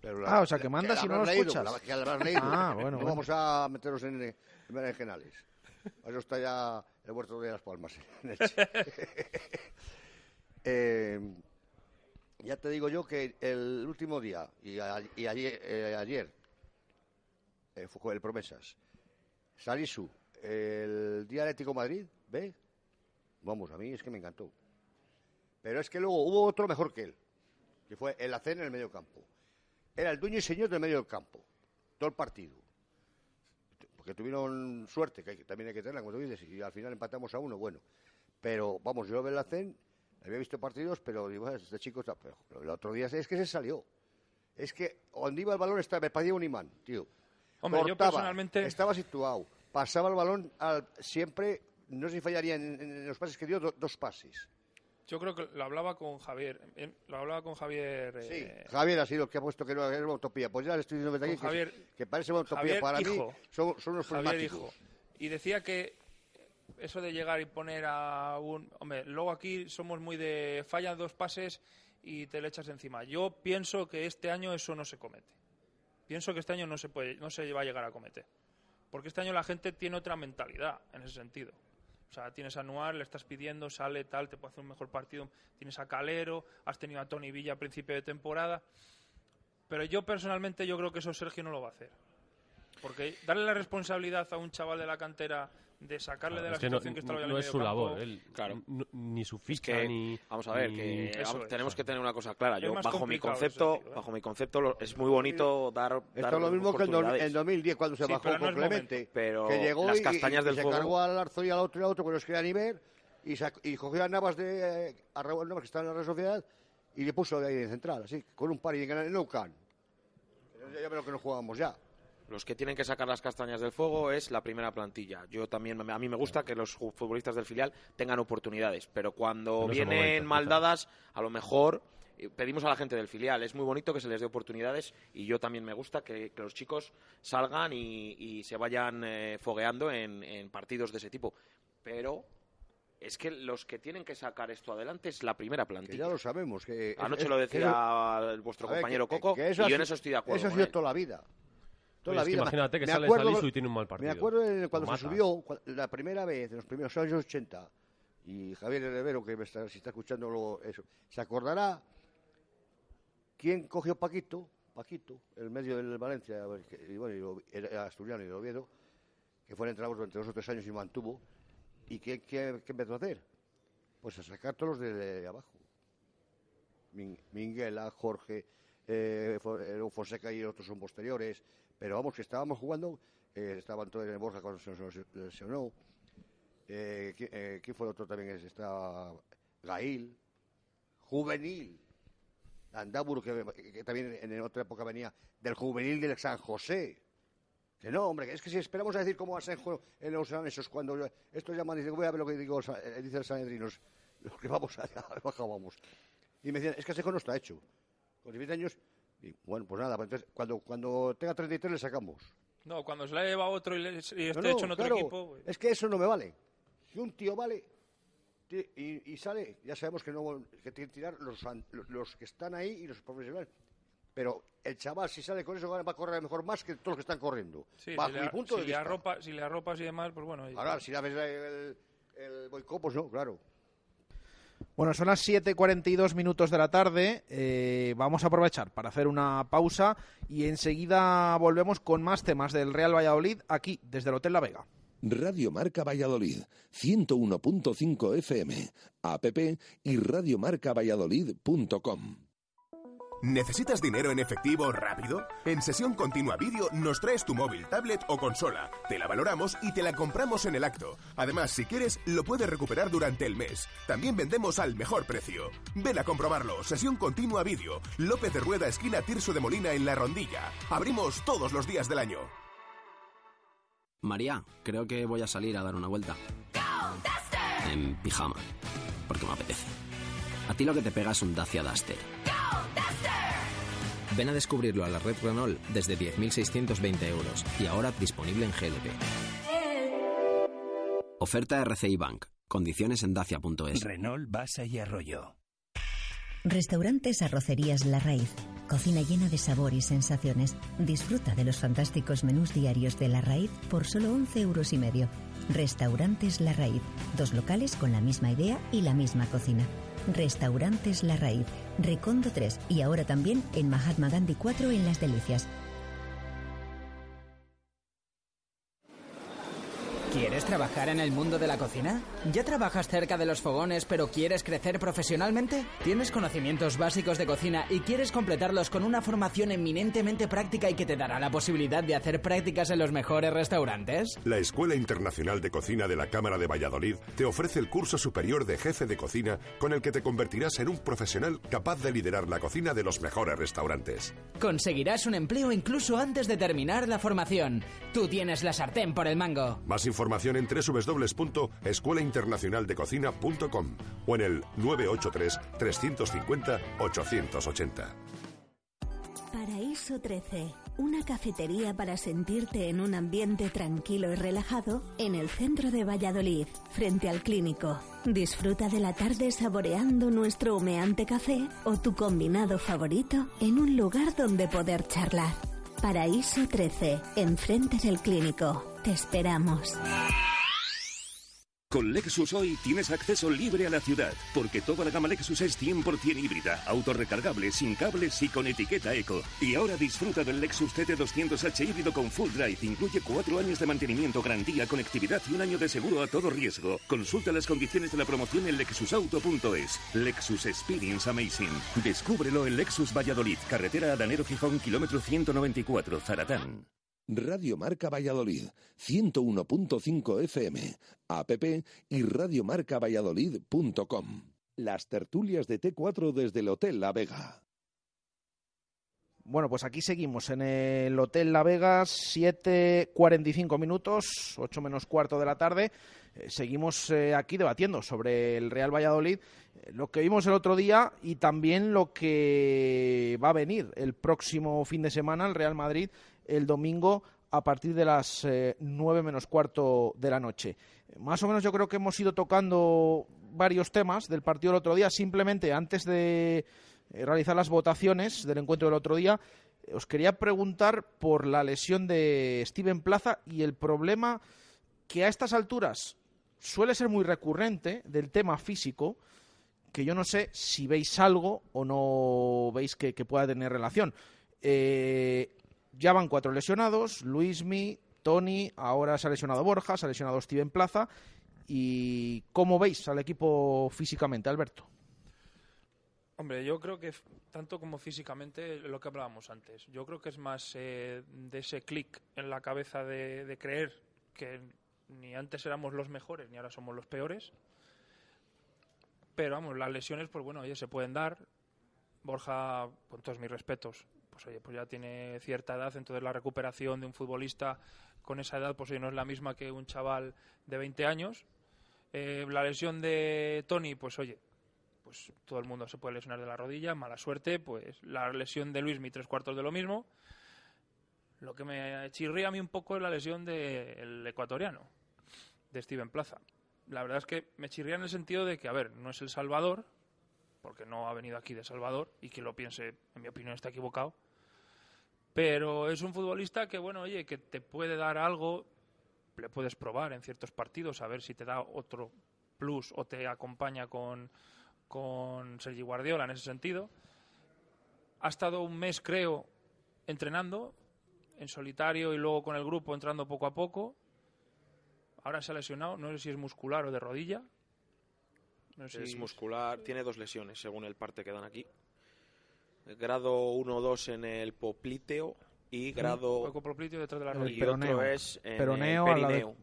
Speaker 6: Pero la-
Speaker 4: Ah, o sea, que mandas
Speaker 6: la
Speaker 4: y no lo
Speaker 6: leído,
Speaker 4: escuchas.
Speaker 6: la- que la habrás leído.
Speaker 4: Ah, bueno,
Speaker 6: No
Speaker 4: bueno.
Speaker 6: vamos a meternos en, en berenjenales. Eso está ya el huerto de las palmas. *laughs* en Elche. *laughs* Eh, ya te digo yo que el último día y, a- y ayer, eh, ayer eh, el Promesas, Salisu, el día Atlético Madrid, ¿ve? Vamos, a mí es que me encantó. Pero es que luego hubo otro mejor que él, que fue el Acen en el medio campo. Era el dueño y señor del medio campo, todo el partido. Porque tuvieron suerte, que también hay que tenerla, como tú dices, y al final empatamos a uno, bueno. Pero, vamos, yo el Acen, había visto partidos, pero digo, "Ah, este chico está... Pero el otro día es que se salió. Es que donde iba el balón estaba, me parecía un imán, tío.
Speaker 1: Hombre, yo personalmente...
Speaker 6: Estaba situado, pasaba el balón al- siempre, no sé si fallaría en, en los pases que dio, do- dos pases.
Speaker 1: Yo creo que lo hablaba con Javier. eh, Lo hablaba con Javier.
Speaker 6: Sí,
Speaker 1: eh,
Speaker 6: Javier ha sido el que ha puesto que no era una utopía. Pues ya le estoy diciendo aquí
Speaker 1: Javier-
Speaker 6: que, que parece una utopía.
Speaker 1: Javier
Speaker 6: Para
Speaker 1: Hijo.
Speaker 6: mí son, son unos
Speaker 1: Javier. Hijo. Y decía que eso de llegar y poner a un... Hombre, luego aquí somos muy de fallan dos pases y te le echas encima. Yo pienso que este año eso no se comete. Pienso que este año no se, puede, no se va a llegar a cometer. Porque este año la gente tiene otra mentalidad en ese sentido. O sea, tienes a le estás pidiendo, sale tal, te puede hacer un mejor partido. Tienes a Calero, has tenido a Tony Villa a principio de temporada. Pero yo personalmente yo creo que eso Sergio no lo va a hacer. Porque darle la responsabilidad a un chaval de la cantera de sacarle de la
Speaker 8: Es que no,
Speaker 1: situación que está
Speaker 8: no
Speaker 1: en el
Speaker 8: es su labor. él-
Speaker 5: Claro.
Speaker 8: ni su
Speaker 5: Es
Speaker 8: ficha,
Speaker 5: que,
Speaker 8: ni.
Speaker 5: vamos a ver,
Speaker 8: ni-
Speaker 5: que vamos-
Speaker 1: es.
Speaker 5: tenemos que tener una cosa clara.
Speaker 1: Es
Speaker 5: Yo,
Speaker 1: más
Speaker 5: bajo mi concepto,
Speaker 1: sentido, ¿eh?
Speaker 5: bajo mi concepto, lo- es muy bonito dar.
Speaker 6: Esto
Speaker 5: dar
Speaker 6: es lo mismo que en, en 2010 cuando se
Speaker 1: Sí,
Speaker 6: bajó
Speaker 1: pero no es
Speaker 6: Clemente.
Speaker 5: Pero
Speaker 6: que llegó
Speaker 5: las
Speaker 6: y-
Speaker 5: castañas
Speaker 6: y,
Speaker 5: del
Speaker 6: se
Speaker 5: fuego-
Speaker 6: cargó al Arzo y al otro y al otro, que los quería ni ver, y, y cogió a Navas de eh, a Raúl Navas, que está en la Real Sociedad, y le puso ahí en central, así, con un par y en el Nou Camp. Ya, ya veo que no jugábamos ya.
Speaker 5: Los que tienen que sacar las castañas del fuego es la primera plantilla. Yo también, a mí me gusta que los futbolistas del filial tengan oportunidades, pero cuando
Speaker 8: el
Speaker 5: vienen
Speaker 8: momento,
Speaker 5: mal
Speaker 8: quizá.
Speaker 5: dadas, a lo mejor eh, pedimos a la gente del filial. Es muy bonito que se les dé oportunidades y yo también me gusta que, que los chicos salgan y, y se vayan eh, fogueando en, en partidos de ese tipo. Pero es que los que tienen que sacar esto adelante es la primera
Speaker 6: Que
Speaker 5: plantilla.
Speaker 6: ya lo sabemos. Que
Speaker 5: Anoche
Speaker 6: es-
Speaker 5: lo
Speaker 6: que
Speaker 5: decía
Speaker 6: eso-
Speaker 5: vuestro
Speaker 6: ver,
Speaker 5: compañero
Speaker 6: que-
Speaker 5: Coco
Speaker 6: que
Speaker 5: y yo en eso estoy de acuerdo.
Speaker 6: Eso ha
Speaker 5: con
Speaker 6: sido
Speaker 5: él.
Speaker 6: toda la vida. Toda
Speaker 8: Oye,
Speaker 6: la
Speaker 8: es que
Speaker 6: vida.
Speaker 8: imagínate que
Speaker 6: Me
Speaker 8: sale
Speaker 6: acuerdo-
Speaker 8: Salisu y tiene un mal partido.
Speaker 6: Me acuerdo cuando se subió, la primera vez, en los primeros años 80, y Javier Herrero, que me está, si está escuchando lo- eso, se acordará quién cogió Paquito, Paquito, el medio del Valencia, y bueno, era asturiano y de Oviedo, que fue entrenador durante dos o tres años y mantuvo, y ¿qué, qué, qué empezó a hacer? Pues a sacar todos los de, de abajo. Min- Minguela, Jorge, eh, Fonseca y otros son posteriores, pero vamos, que estábamos jugando, eh, estaban todos en Borja cuando se nos lesionó, eh, ¿qui- eh, ¿quién fue el otro también? Es- Está Gail, Juvenil, Andabur, que, que también en otra época venía del Juvenil del San José. Que no, hombre, es que si esperamos a decir cómo Asenjo en los esos cuando estos llaman y dicen, voy a ver lo que digo, eh, dice el Sanedrino, los que vamos allá, *laughs* bajábamos. Y me decían, es que Asenjo no está hecho. Con 17 años, y bueno, pues nada, pues entonces, cuando, cuando tenga 33 le sacamos.
Speaker 1: No, cuando se la lleva otro y, le- y esté
Speaker 6: No, no,
Speaker 1: hecho en otro
Speaker 6: claro,
Speaker 1: equipo. pues,
Speaker 6: Es que eso no me vale. Si un tío vale y, y sale, ya sabemos que no que tiene que tirar los, los que están ahí y los profesionales. Pero el chaval, si sale con eso, va a correr mejor más que todos los que están corriendo.
Speaker 1: sí,
Speaker 6: bajo
Speaker 1: si, le,
Speaker 6: mi punto
Speaker 1: si
Speaker 6: de
Speaker 1: le
Speaker 6: vista.
Speaker 1: arropa, si le arropas y demás, pues bueno.
Speaker 6: Ahora, si la ves el, el boicot, pues no, claro.
Speaker 4: Bueno, son las 7.42 minutos de la tarde. eh, vamos a aprovechar para hacer una pausa y enseguida volvemos con más temas del Real Valladolid aquí, desde el Hotel La Vega.
Speaker 3: Radio Marca Valladolid, 101.5 FM, app y radiomarcavalladolid.com.
Speaker 9: ¿Necesitas dinero en efectivo rápido? En Sesión Continua Vídeo nos traes tu móvil, tablet o consola. Te la valoramos y te la compramos en el acto. Además, si quieres, lo puedes recuperar durante el mes. También vendemos al mejor precio. Ven a comprobarlo. Sesión Continua Vídeo. López de Rueda, esquina Tirso de Molina en La Rondilla. Abrimos todos los días del año.
Speaker 10: María, creo que voy a salir a dar una vuelta. En pijama. Porque me apetece. A ti lo que te pega es un Dacia Duster. Ven a descubrirlo a la red Renault desde 10.620 euros y ahora disponible en GLP. Oferta RCI Bank. Condiciones en dacia.es.
Speaker 11: Renault Basa y Arroyo.
Speaker 12: Restaurantes Arrocerías La Raíz. Cocina llena de sabor y sensaciones. Disfruta de los fantásticos menús diarios de La Raíz por solo 11 euros y medio. Restaurantes La Raíz. Dos locales con la misma idea y la misma cocina. Restaurantes La Raíz. Recondo 3 y ahora también en Mahatma Gandhi 4 en Las Delicias.
Speaker 13: ¿Quieres trabajar en el mundo de la cocina? ¿Ya trabajas cerca de los fogones pero quieres crecer profesionalmente? ¿Tienes conocimientos básicos de cocina y quieres completarlos con una formación eminentemente práctica y que te dará la posibilidad de hacer prácticas en los mejores restaurantes?
Speaker 14: La Escuela Internacional de Cocina de la Cámara de Valladolid te ofrece el curso superior de jefe de cocina con el que te convertirás en un profesional capaz de liderar la cocina de los mejores restaurantes.
Speaker 13: Conseguirás un empleo incluso antes de terminar la formación. Tú tienes la sartén por el mango.
Speaker 14: Más información en www.escuelainternacionaldecocina.com o en el 983 350 880.
Speaker 15: Paraíso 13, una cafetería para sentirte en un ambiente tranquilo y relajado en el centro de Valladolid, frente al clínico. Disfruta de la tarde saboreando nuestro humeante café o tu combinado favorito en un lugar donde poder charlar. Paraíso 13, enfrente del clínico. Te esperamos.
Speaker 16: Con Lexus hoy tienes acceso libre a la ciudad, porque toda la gama Lexus es 100% híbrida, autorrecargable, sin cables y con etiqueta eco. Y ahora disfruta del Lexus CT200H híbrido con full drive. Incluye cuatro años de mantenimiento, garantía, conectividad y un año de seguro a todo riesgo. Consulta las condiciones de la promoción en lexusauto.es. Lexus Experience Amazing. Descúbrelo en Lexus Valladolid, carretera Adanero Gijón, kilómetro 194, Zaratán.
Speaker 3: Radio Marca Valladolid, 101.5 FM, app y radiomarcavalladolid.com. Las tertulias de T4 desde el Hotel La Vega.
Speaker 4: Bueno, pues aquí seguimos en el Hotel La Vega, 7.45 minutos, 8 menos cuarto de la tarde. Eh, seguimos eh, aquí debatiendo sobre el Real Valladolid, eh, lo que vimos el otro día y también lo que va a venir el próximo fin de semana, el Real Madrid, el domingo a partir de las eh, 9 menos cuarto de la noche. Más o menos yo creo que hemos ido tocando varios temas del partido del otro día, simplemente antes de eh, realizar las votaciones del encuentro del otro día, eh, os quería preguntar por la lesión de Steven Plaza y el problema que a estas alturas suele ser muy recurrente del tema físico, que yo no sé si veis algo o no veis que, pueda tener relación. Eh, ya van cuatro lesionados, Luismi, Tony, ahora se ha lesionado Borja, se ha lesionado Steven Plaza. ¿Y cómo veis al equipo físicamente, Alberto?
Speaker 1: Hombre, yo creo que tanto como físicamente lo que hablábamos antes, yo creo que es más eh, de ese clic en la cabeza de, de creer que ni antes éramos los mejores ni ahora somos los peores. Pero vamos, las lesiones, pues bueno, oye, se pueden dar. Borja, con todos mis respetos, pues oye, pues ya tiene cierta edad, entonces la recuperación de un futbolista con esa edad, pues oye, no es la misma que un chaval de 20 años. Eh, la lesión de Tony, pues oye, pues todo el mundo se puede lesionar de la rodilla, mala suerte, pues la lesión de Luis, mi tres cuartos de lo mismo. Lo que me chirría a mí un poco es la lesión del ecuatoriano, de Steven Plaza. La verdad es que me chirría en el sentido de que, a ver, no es el Salvador, porque no ha venido aquí de Salvador, y quien lo piense, en mi opinión, está equivocado. Pero es un futbolista que, bueno, oye, que te puede dar algo, le puedes probar en ciertos partidos, a ver si te da otro plus o te acompaña con, con Sergi Guardiola en ese sentido. Ha estado un mes, creo, entrenando en solitario y luego con el grupo entrando poco a poco. Ahora se ha lesionado, no sé si es muscular o de rodilla. No sé
Speaker 5: Es
Speaker 1: si-
Speaker 5: muscular, tiene dos lesiones según el parte que dan aquí. Grado 1 o 2 en el popliteo y grado
Speaker 1: Hueco popliteo detrás de la
Speaker 4: El
Speaker 1: rodilla.
Speaker 5: y
Speaker 4: peroneo.
Speaker 5: otro es en
Speaker 4: Peroneo
Speaker 5: el
Speaker 4: al lado de-
Speaker 5: perineo.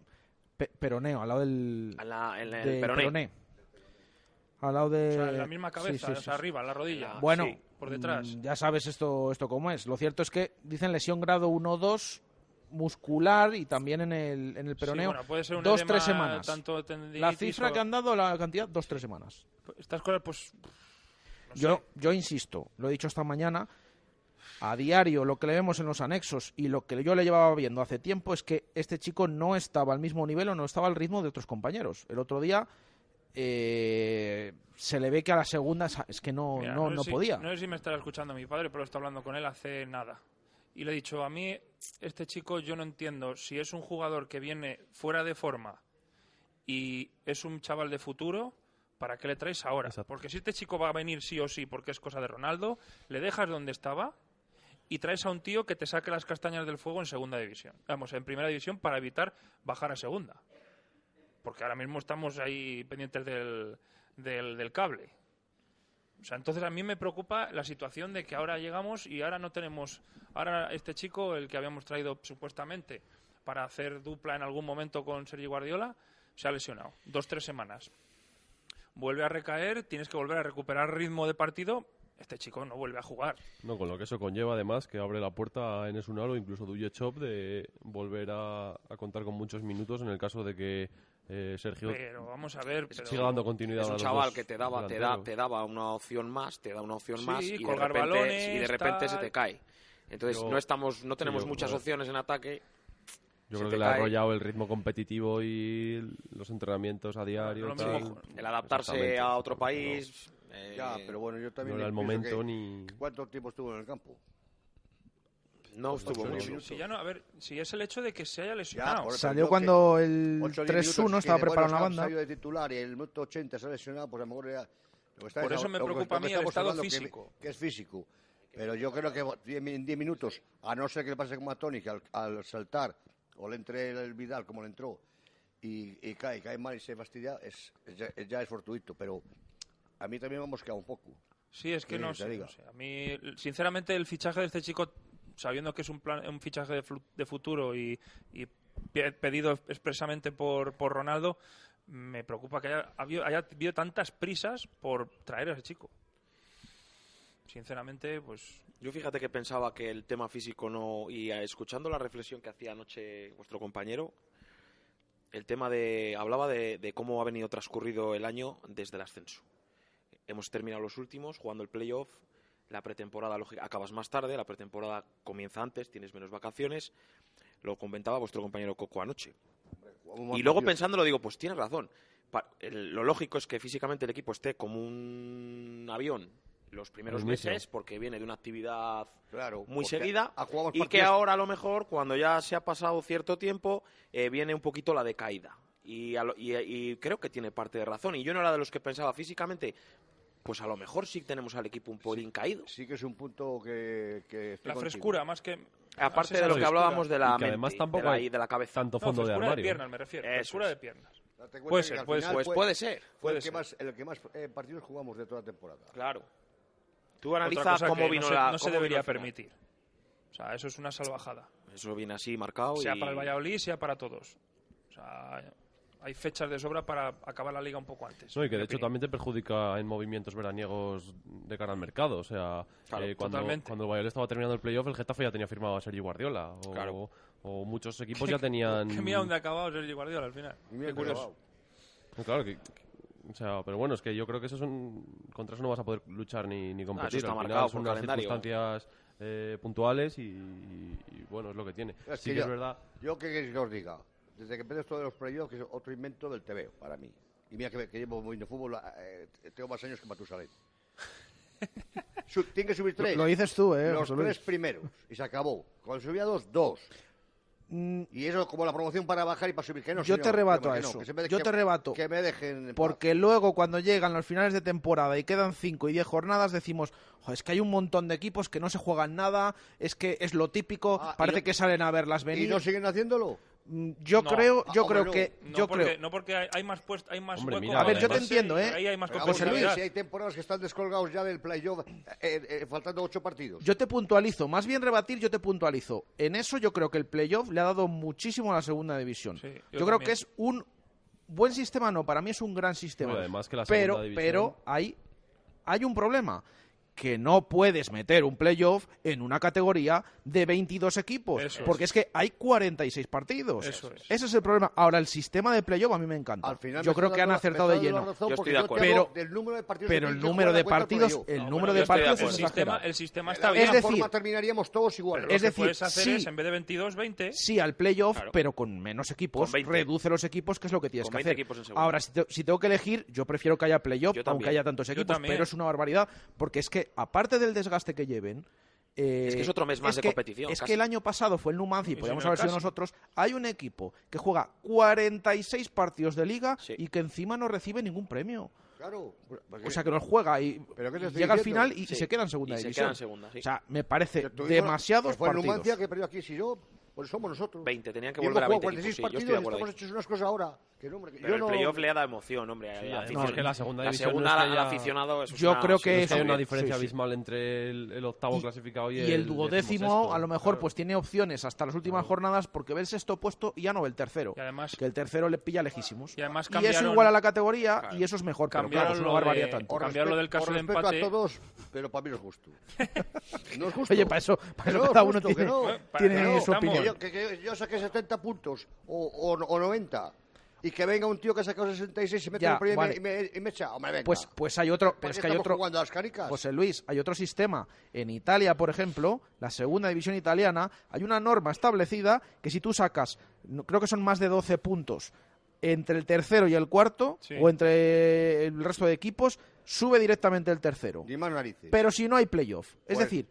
Speaker 4: Pe- peroneo, al lado del.
Speaker 5: A la- en el
Speaker 4: de
Speaker 5: peroné.
Speaker 4: peroné. Al lado de.
Speaker 1: O sea, en la misma cabeza,
Speaker 4: Sí, sí,
Speaker 1: o
Speaker 4: sí,
Speaker 1: arriba, en la rodilla.
Speaker 4: Bueno,
Speaker 1: Sí, por detrás.
Speaker 4: mm, ya sabes esto, esto cómo es. Lo cierto es que dicen lesión grado 1-2 muscular y también en el, en el peroneo.
Speaker 1: bueno, puede ser un
Speaker 4: dos, tres semanas.
Speaker 1: tanto
Speaker 4: la cifra
Speaker 1: o-
Speaker 4: que han dado, la cantidad, dos, tres semanas.
Speaker 1: Estas cosas, pues. No
Speaker 4: yo,
Speaker 1: sé.
Speaker 4: yo insisto, lo he dicho esta mañana, a diario lo que le vemos en los anexos y lo que yo le llevaba viendo hace tiempo es que este chico no estaba al mismo nivel o no estaba al ritmo de otros compañeros. El otro día eh, se le ve que a la segunda es que no,
Speaker 1: Mira,
Speaker 4: no, no
Speaker 1: si-
Speaker 4: podía.
Speaker 1: no sé si me estará escuchando mi padre, pero está hablando con él hace nada. Y le he dicho, a mí, este chico, yo no entiendo si es un jugador que viene fuera de forma y es un chaval de futuro, ¿para qué le traes ahora? Porque si este chico va a venir sí o sí porque es cosa de Ronaldo, le dejas donde estaba y traes a un tío que te saque las castañas del fuego en segunda división. Vamos, en primera división para evitar bajar a segunda. Porque ahora mismo estamos ahí pendientes del, del, del cable. O sea, entonces a mí me preocupa la situación de que ahora llegamos y ahora no tenemos. Ahora este chico, el que habíamos traído supuestamente para hacer dupla en algún momento con Sergio Guardiola, se ha lesionado. Dos, tres semanas. Vuelve a recaer, tienes que volver a recuperar ritmo de partido. Este chico no vuelve a jugar.
Speaker 8: No, con lo que eso conlleva además que abre la puerta a Enes Unal o incluso Duje Chop de volver a, a contar con muchos minutos en el caso de que eh, Sergio
Speaker 1: Pero vamos a ver. pero-
Speaker 8: siga dando continuidad
Speaker 5: Es
Speaker 8: a
Speaker 5: un
Speaker 8: los
Speaker 5: chaval
Speaker 8: dos
Speaker 5: que te daba, te, da,
Speaker 8: delanteros.
Speaker 5: te daba una opción más, te da una opción
Speaker 1: Sí,
Speaker 5: más y de,
Speaker 1: colgar
Speaker 5: repente,
Speaker 1: balones,
Speaker 5: y de repente se te cae. Entonces
Speaker 8: Yo-
Speaker 5: no estamos, no tenemos
Speaker 8: yo-
Speaker 5: muchas opciones en ataque.
Speaker 8: Yo creo que le ha arrollado el ritmo competitivo y los entrenamientos a diario. Tal.
Speaker 5: mismo, el adaptarse a otro país. eh,
Speaker 6: Ya, pero bueno, yo también
Speaker 8: no era el momento
Speaker 6: que-
Speaker 8: ni-
Speaker 6: ¿Cuánto tiempo estuvo en el campo?
Speaker 5: No estuvo
Speaker 6: Ocho,
Speaker 5: mucho.
Speaker 1: Si ya no, a ver, si es el hecho de que se haya lesionado.
Speaker 6: por-
Speaker 4: Salió cuando el
Speaker 6: ocho o diez
Speaker 4: 3-1
Speaker 6: minutos,
Speaker 4: estaba preparando la banda.
Speaker 6: Salió de titular y el minuto 80 se ha lesionado, pues a lo mejor era... lo que
Speaker 1: Por eso me preocupa a mí el estado
Speaker 6: hablando, que-
Speaker 1: físico.
Speaker 6: Que, es físico. Pero yo creo que en 10 minutos, a no ser que le pase como a Tony, que al, al saltar o le entre el Vidal como le entró y, y cae, cae mal y se fastidia, es, es ya, es- fortuito. Pero a mí también me ha mosqueado un poco.
Speaker 1: Sí, es que no sé,
Speaker 6: digo.
Speaker 1: no sé. A mí, sinceramente, el fichaje de este chico, sabiendo que es un, plan, un fichaje de, de futuro y, y pe- pedido expresamente por, por Ronaldo, me preocupa que haya haya habido tantas prisas por traer a ese chico. Sinceramente, pues
Speaker 5: Yo fíjate que pensaba que el tema físico no... Y eh, escuchando la reflexión que hacía anoche vuestro compañero, el tema de... Hablaba de, de cómo ha venido transcurrido el año desde el ascenso. Hemos terminado los últimos, jugando el playoff, la pretemporada, lógica, acabas más tarde, la pretemporada comienza antes, tienes menos vacaciones. Lo comentaba vuestro compañero Coco anoche. Y luego pensándolo digo, pues tienes razón. Pa- el- lo lógico es que físicamente el equipo esté como un avión los primeros
Speaker 8: inicio.
Speaker 5: meses porque viene de una actividad
Speaker 6: Claro,
Speaker 5: muy seguida
Speaker 6: ha jugado
Speaker 5: y que ahora a lo mejor cuando ya se ha pasado cierto tiempo eh, viene un poquito la decaída y, a lo- y- y creo que tiene parte de razón y yo no era de los que pensaba físicamente pues a lo mejor sí tenemos al equipo un pelín caído
Speaker 6: Sí que es un punto que... que estoy
Speaker 1: la
Speaker 6: contigo.
Speaker 1: frescura, más que...
Speaker 5: aparte de lo que hablábamos de la
Speaker 8: Y que
Speaker 5: mente,
Speaker 8: además tampoco
Speaker 5: de la,
Speaker 8: hay
Speaker 5: y de la cabeza
Speaker 8: tanto
Speaker 1: No,
Speaker 8: fondo de
Speaker 1: frescura de
Speaker 8: armario.
Speaker 1: piernas, me refiero.
Speaker 5: Eso
Speaker 1: Frescura
Speaker 5: es.
Speaker 1: de piernas. Puede
Speaker 6: que
Speaker 1: ser, puede
Speaker 6: final
Speaker 1: ser.
Speaker 5: pues puede ser
Speaker 6: Fue
Speaker 1: Puede
Speaker 6: el que
Speaker 1: ser.
Speaker 6: más, el que más eh, partidos jugamos de toda la temporada.
Speaker 5: claro tú analiza cómo vino
Speaker 1: no se,
Speaker 5: la
Speaker 1: no se
Speaker 5: cómo vino
Speaker 1: debería permitir. O sea, eso es una salvajada.
Speaker 5: eso viene así marcado
Speaker 1: Sea
Speaker 5: y-
Speaker 1: para el Valladolid, sea para todos. O sea, hay fechas de sobra para acabar la liga un poco antes.
Speaker 8: No, y que de
Speaker 1: mi
Speaker 8: hecho
Speaker 1: opinión.
Speaker 8: también te perjudica en movimientos veraniegos de cara al mercado. O sea,
Speaker 5: Claro,
Speaker 8: eh, cuando, cuando el Valladolid estaba terminando el playoff, el Getafe ya tenía firmado a Sergio Guardiola. O,
Speaker 5: Claro.
Speaker 8: o muchos equipos ya tenían. *laughs*
Speaker 1: Que mira dónde ha acabado Sergio Guardiola al final.
Speaker 6: Mira
Speaker 1: Qué curioso.
Speaker 6: acabado.
Speaker 8: No, Claro, que- o sea, pero bueno, es que yo creo que eso son, contra eso no vas a poder luchar ni, ni competir.
Speaker 5: está
Speaker 8: Al final
Speaker 5: marcado
Speaker 8: son
Speaker 5: por
Speaker 8: unas
Speaker 5: calendario.
Speaker 8: circunstancias eh, puntuales y, y, bueno, es lo que tiene.
Speaker 6: Es
Speaker 8: sí
Speaker 6: que
Speaker 8: que
Speaker 6: yo-
Speaker 8: es verdad.
Speaker 6: Yo que queréis que os diga, desde que empecé esto de los playoffs, que es otro invento del TVO para mí. Y mira que, que llevo viendo fútbol, eh, tengo más años que Matusalén. *laughs* Tiene que subir tres.
Speaker 4: Lo dices tú, ¿eh,
Speaker 6: Los tres primeros. Y se acabó. Cuando subía dos, dos.
Speaker 4: Mm,
Speaker 6: Y eso como la promoción para bajar y para subir. Que no,
Speaker 4: Yo
Speaker 6: señor,
Speaker 4: te rebato
Speaker 6: que
Speaker 4: a
Speaker 6: no,
Speaker 4: eso.
Speaker 6: que
Speaker 4: Yo
Speaker 6: que-
Speaker 4: te rebato.
Speaker 6: Que me dejen. en paz.
Speaker 4: Porque luego cuando llegan los finales de temporada y quedan 5 y 10 jornadas decimos, "Jo, es que hay un montón de equipos que no se juegan nada, es que es lo típico,
Speaker 6: Ah, y
Speaker 4: parece
Speaker 6: no-
Speaker 4: que salen a verlas
Speaker 6: ¿Y
Speaker 4: venir.
Speaker 6: no siguen haciéndolo?
Speaker 4: Yo
Speaker 1: No.
Speaker 4: creo, yo
Speaker 6: Ah,
Speaker 4: creo
Speaker 6: hombre,
Speaker 4: que,
Speaker 1: No
Speaker 4: yo
Speaker 1: porque,
Speaker 4: creo,
Speaker 1: no porque hay, hay más puest, hay más
Speaker 8: Hombre,
Speaker 1: hueco
Speaker 8: mira,
Speaker 4: A ver, yo te entiendo, ¿eh?
Speaker 1: Ahí hay más
Speaker 6: ver,
Speaker 1: competitividad.
Speaker 6: si hay temporadas que están descolgados ya del playoff, eh, eh, faltando ocho partidos.
Speaker 4: yo te puntualizo, más bien rebatir, yo te puntualizo. En eso yo creo que el playoff le ha dado muchísimo a la segunda división.
Speaker 1: Sí, yo
Speaker 4: yo creo
Speaker 1: también.
Speaker 4: que es un buen sistema, no, para mí es un gran sistema.
Speaker 8: Bueno, además que la
Speaker 4: pero,
Speaker 8: segunda división-
Speaker 4: pero hay, hay un problema. Que no puedes meter un playoff en una categoría de 22 equipos.
Speaker 1: Eso
Speaker 4: porque es. que hay 46 partidos.
Speaker 1: Eso es.
Speaker 4: Ese es el problema. Ahora, el sistema de playoff a mí me encanta.
Speaker 6: Al final
Speaker 4: yo
Speaker 6: me
Speaker 4: creo que han acertado de lleno.
Speaker 5: Yo estoy de acuerdo.
Speaker 4: Pero-
Speaker 6: del número de partidos
Speaker 4: pero el número de partidos, el
Speaker 1: No,
Speaker 4: número
Speaker 1: bueno,
Speaker 4: de partidos es
Speaker 1: el sistema, el sistema está
Speaker 6: la
Speaker 1: bien.
Speaker 4: Es decir-
Speaker 6: forma terminaríamos todos iguales.
Speaker 4: Es
Speaker 1: lo que
Speaker 4: decir,
Speaker 1: puedes hacer
Speaker 4: sí.
Speaker 1: es, en vez de 22, 20.
Speaker 4: Sí, al playoff,
Speaker 5: Claro.
Speaker 4: pero con menos equipos.
Speaker 5: Con 20.
Speaker 4: Reduce los equipos, que es lo que tienes
Speaker 5: Con
Speaker 4: que
Speaker 5: 20
Speaker 4: hacer. Ahora, si, te- si tengo que elegir, yo prefiero que haya playoff,
Speaker 5: Yo
Speaker 4: aunque haya tantos equipos, pero es una barbaridad, porque es que, aparte del desgaste que lleven... eh,
Speaker 5: Es que es otro mes más de
Speaker 4: que-
Speaker 5: competición,
Speaker 4: Es
Speaker 5: casi.
Speaker 4: que el año pasado fue el Numancia, y
Speaker 1: Y
Speaker 4: podríamos
Speaker 1: no,
Speaker 4: haber sido
Speaker 1: casi.
Speaker 4: nosotros. Hay un equipo que juega 46 partidos de liga
Speaker 5: Sí.
Speaker 4: y que encima no recibe ningún premio.
Speaker 6: Claro. porque-
Speaker 4: O sea, que los juega y
Speaker 6: ¿Pero qué te estoy
Speaker 4: llega al
Speaker 6: diciendo?
Speaker 4: final y, y
Speaker 5: Sí.
Speaker 4: se queda en segunda
Speaker 5: Y se
Speaker 4: división.
Speaker 5: queda en segunda, sí.
Speaker 4: O sea, me parece demasiados
Speaker 6: que fue el
Speaker 4: partidos.
Speaker 6: Numancia que perdió aquí, si yo, pues somos nosotros.
Speaker 5: 20, tenían que
Speaker 6: Y hemos
Speaker 5: volver a
Speaker 6: jugado
Speaker 5: 20
Speaker 6: 46
Speaker 5: equipos, sí, yo estoy
Speaker 6: partidos
Speaker 5: de
Speaker 6: estamos hechos unas cosas ahora. Que no, hombre, que
Speaker 5: Pero
Speaker 6: yo
Speaker 5: el
Speaker 6: no...
Speaker 5: playoff le da emoción, hombre.
Speaker 8: Sí,
Speaker 5: al
Speaker 8: además,
Speaker 5: aficionado.
Speaker 8: es que la segunda
Speaker 5: La
Speaker 8: división no
Speaker 5: segunda
Speaker 8: es que
Speaker 5: al
Speaker 8: haya-
Speaker 5: aficionado eso es
Speaker 4: Yo
Speaker 5: una-
Speaker 4: creo que
Speaker 8: Es hay una diferencia
Speaker 4: sí, sí.
Speaker 8: abismal entre el, el octavo
Speaker 4: Y-
Speaker 8: clasificado y,
Speaker 4: y el duodécimo
Speaker 8: decimosexto.
Speaker 4: a lo mejor
Speaker 8: Claro.
Speaker 4: pues tiene opciones hasta las últimas jornadas porque ve el sexto puesto y ya no ve el tercero
Speaker 1: Y además,
Speaker 4: que el tercero le pilla lejísimos
Speaker 1: y además
Speaker 4: y eso igual a la categoría
Speaker 5: Claro.
Speaker 4: y eso es mejor pero
Speaker 1: Cambiaron
Speaker 4: claro es una tanto
Speaker 6: Os
Speaker 1: cambiar lo
Speaker 6: respeto-
Speaker 1: del caso de empate.
Speaker 6: a todos, pero para mí no es justo. *laughs* No es justo.
Speaker 4: oye para eso, para eso
Speaker 6: no,
Speaker 4: cada uno tiene,
Speaker 6: no.
Speaker 1: No,
Speaker 4: su opinión
Speaker 6: Que yo, saqué 70 puntos o 90 y que venga un tío que ha sacado 66 y se mete
Speaker 4: Ya,
Speaker 6: en el premio
Speaker 4: vale.
Speaker 6: y, me, y echa. Hombre, venga.
Speaker 4: pues pues hay otro
Speaker 6: ¿Para
Speaker 4: pero
Speaker 6: qué
Speaker 4: es que hay otro
Speaker 6: jugando a las canicas?
Speaker 4: José Luis, hay otro sistema. En Italia, por ejemplo, la segunda división italiana, hay una norma establecida que si tú sacas, no- creo que son más de 12 puntos entre el tercero y el cuarto,
Speaker 1: Sí.
Speaker 4: o entre el resto de equipos, sube directamente el tercero.
Speaker 6: Ni más narices.
Speaker 4: Pero si no hay playoff, es
Speaker 6: Pues-
Speaker 4: decir,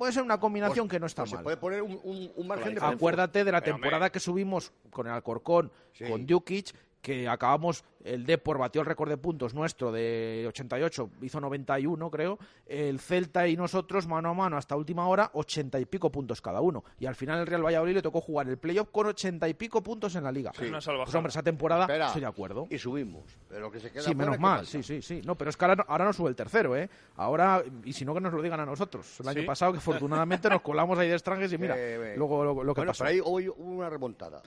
Speaker 4: puede ser una combinación
Speaker 6: Pues-
Speaker 4: que no está
Speaker 6: pues
Speaker 4: mal.
Speaker 6: Se puede poner un, un- un margen de
Speaker 4: Acuérdate de la temporada que subimos con el Alcorcón,
Speaker 6: Sí.
Speaker 4: con Dukic, que acabamos, el Depor batió el récord de puntos nuestro de 88, hizo 91 creo, el Celta y nosotros mano a mano hasta última hora, 80 y pico puntos cada uno. Y al final el Real Valladolid le tocó jugar el playoff con 80 y pico puntos en la liga.
Speaker 1: Sí. Una salvajada.
Speaker 4: Pues hombre, esa temporada
Speaker 6: Espera,
Speaker 4: estoy de acuerdo.
Speaker 6: Y subimos. Pero que se queda
Speaker 4: Sí, menos
Speaker 6: ¿qué
Speaker 4: mal, sí, sí, sí. No, pero es que ahora, no- ahora no sube el tercero, ¿eh? Ahora, y si no que nos lo digan a nosotros. El año pasado que afortunadamente nos colamos ahí de extranjes y mira, *laughs*
Speaker 6: Eh,
Speaker 4: luego lo, lo que
Speaker 6: bueno,
Speaker 4: pasó.
Speaker 6: pero ahí hoy hubo una remontada.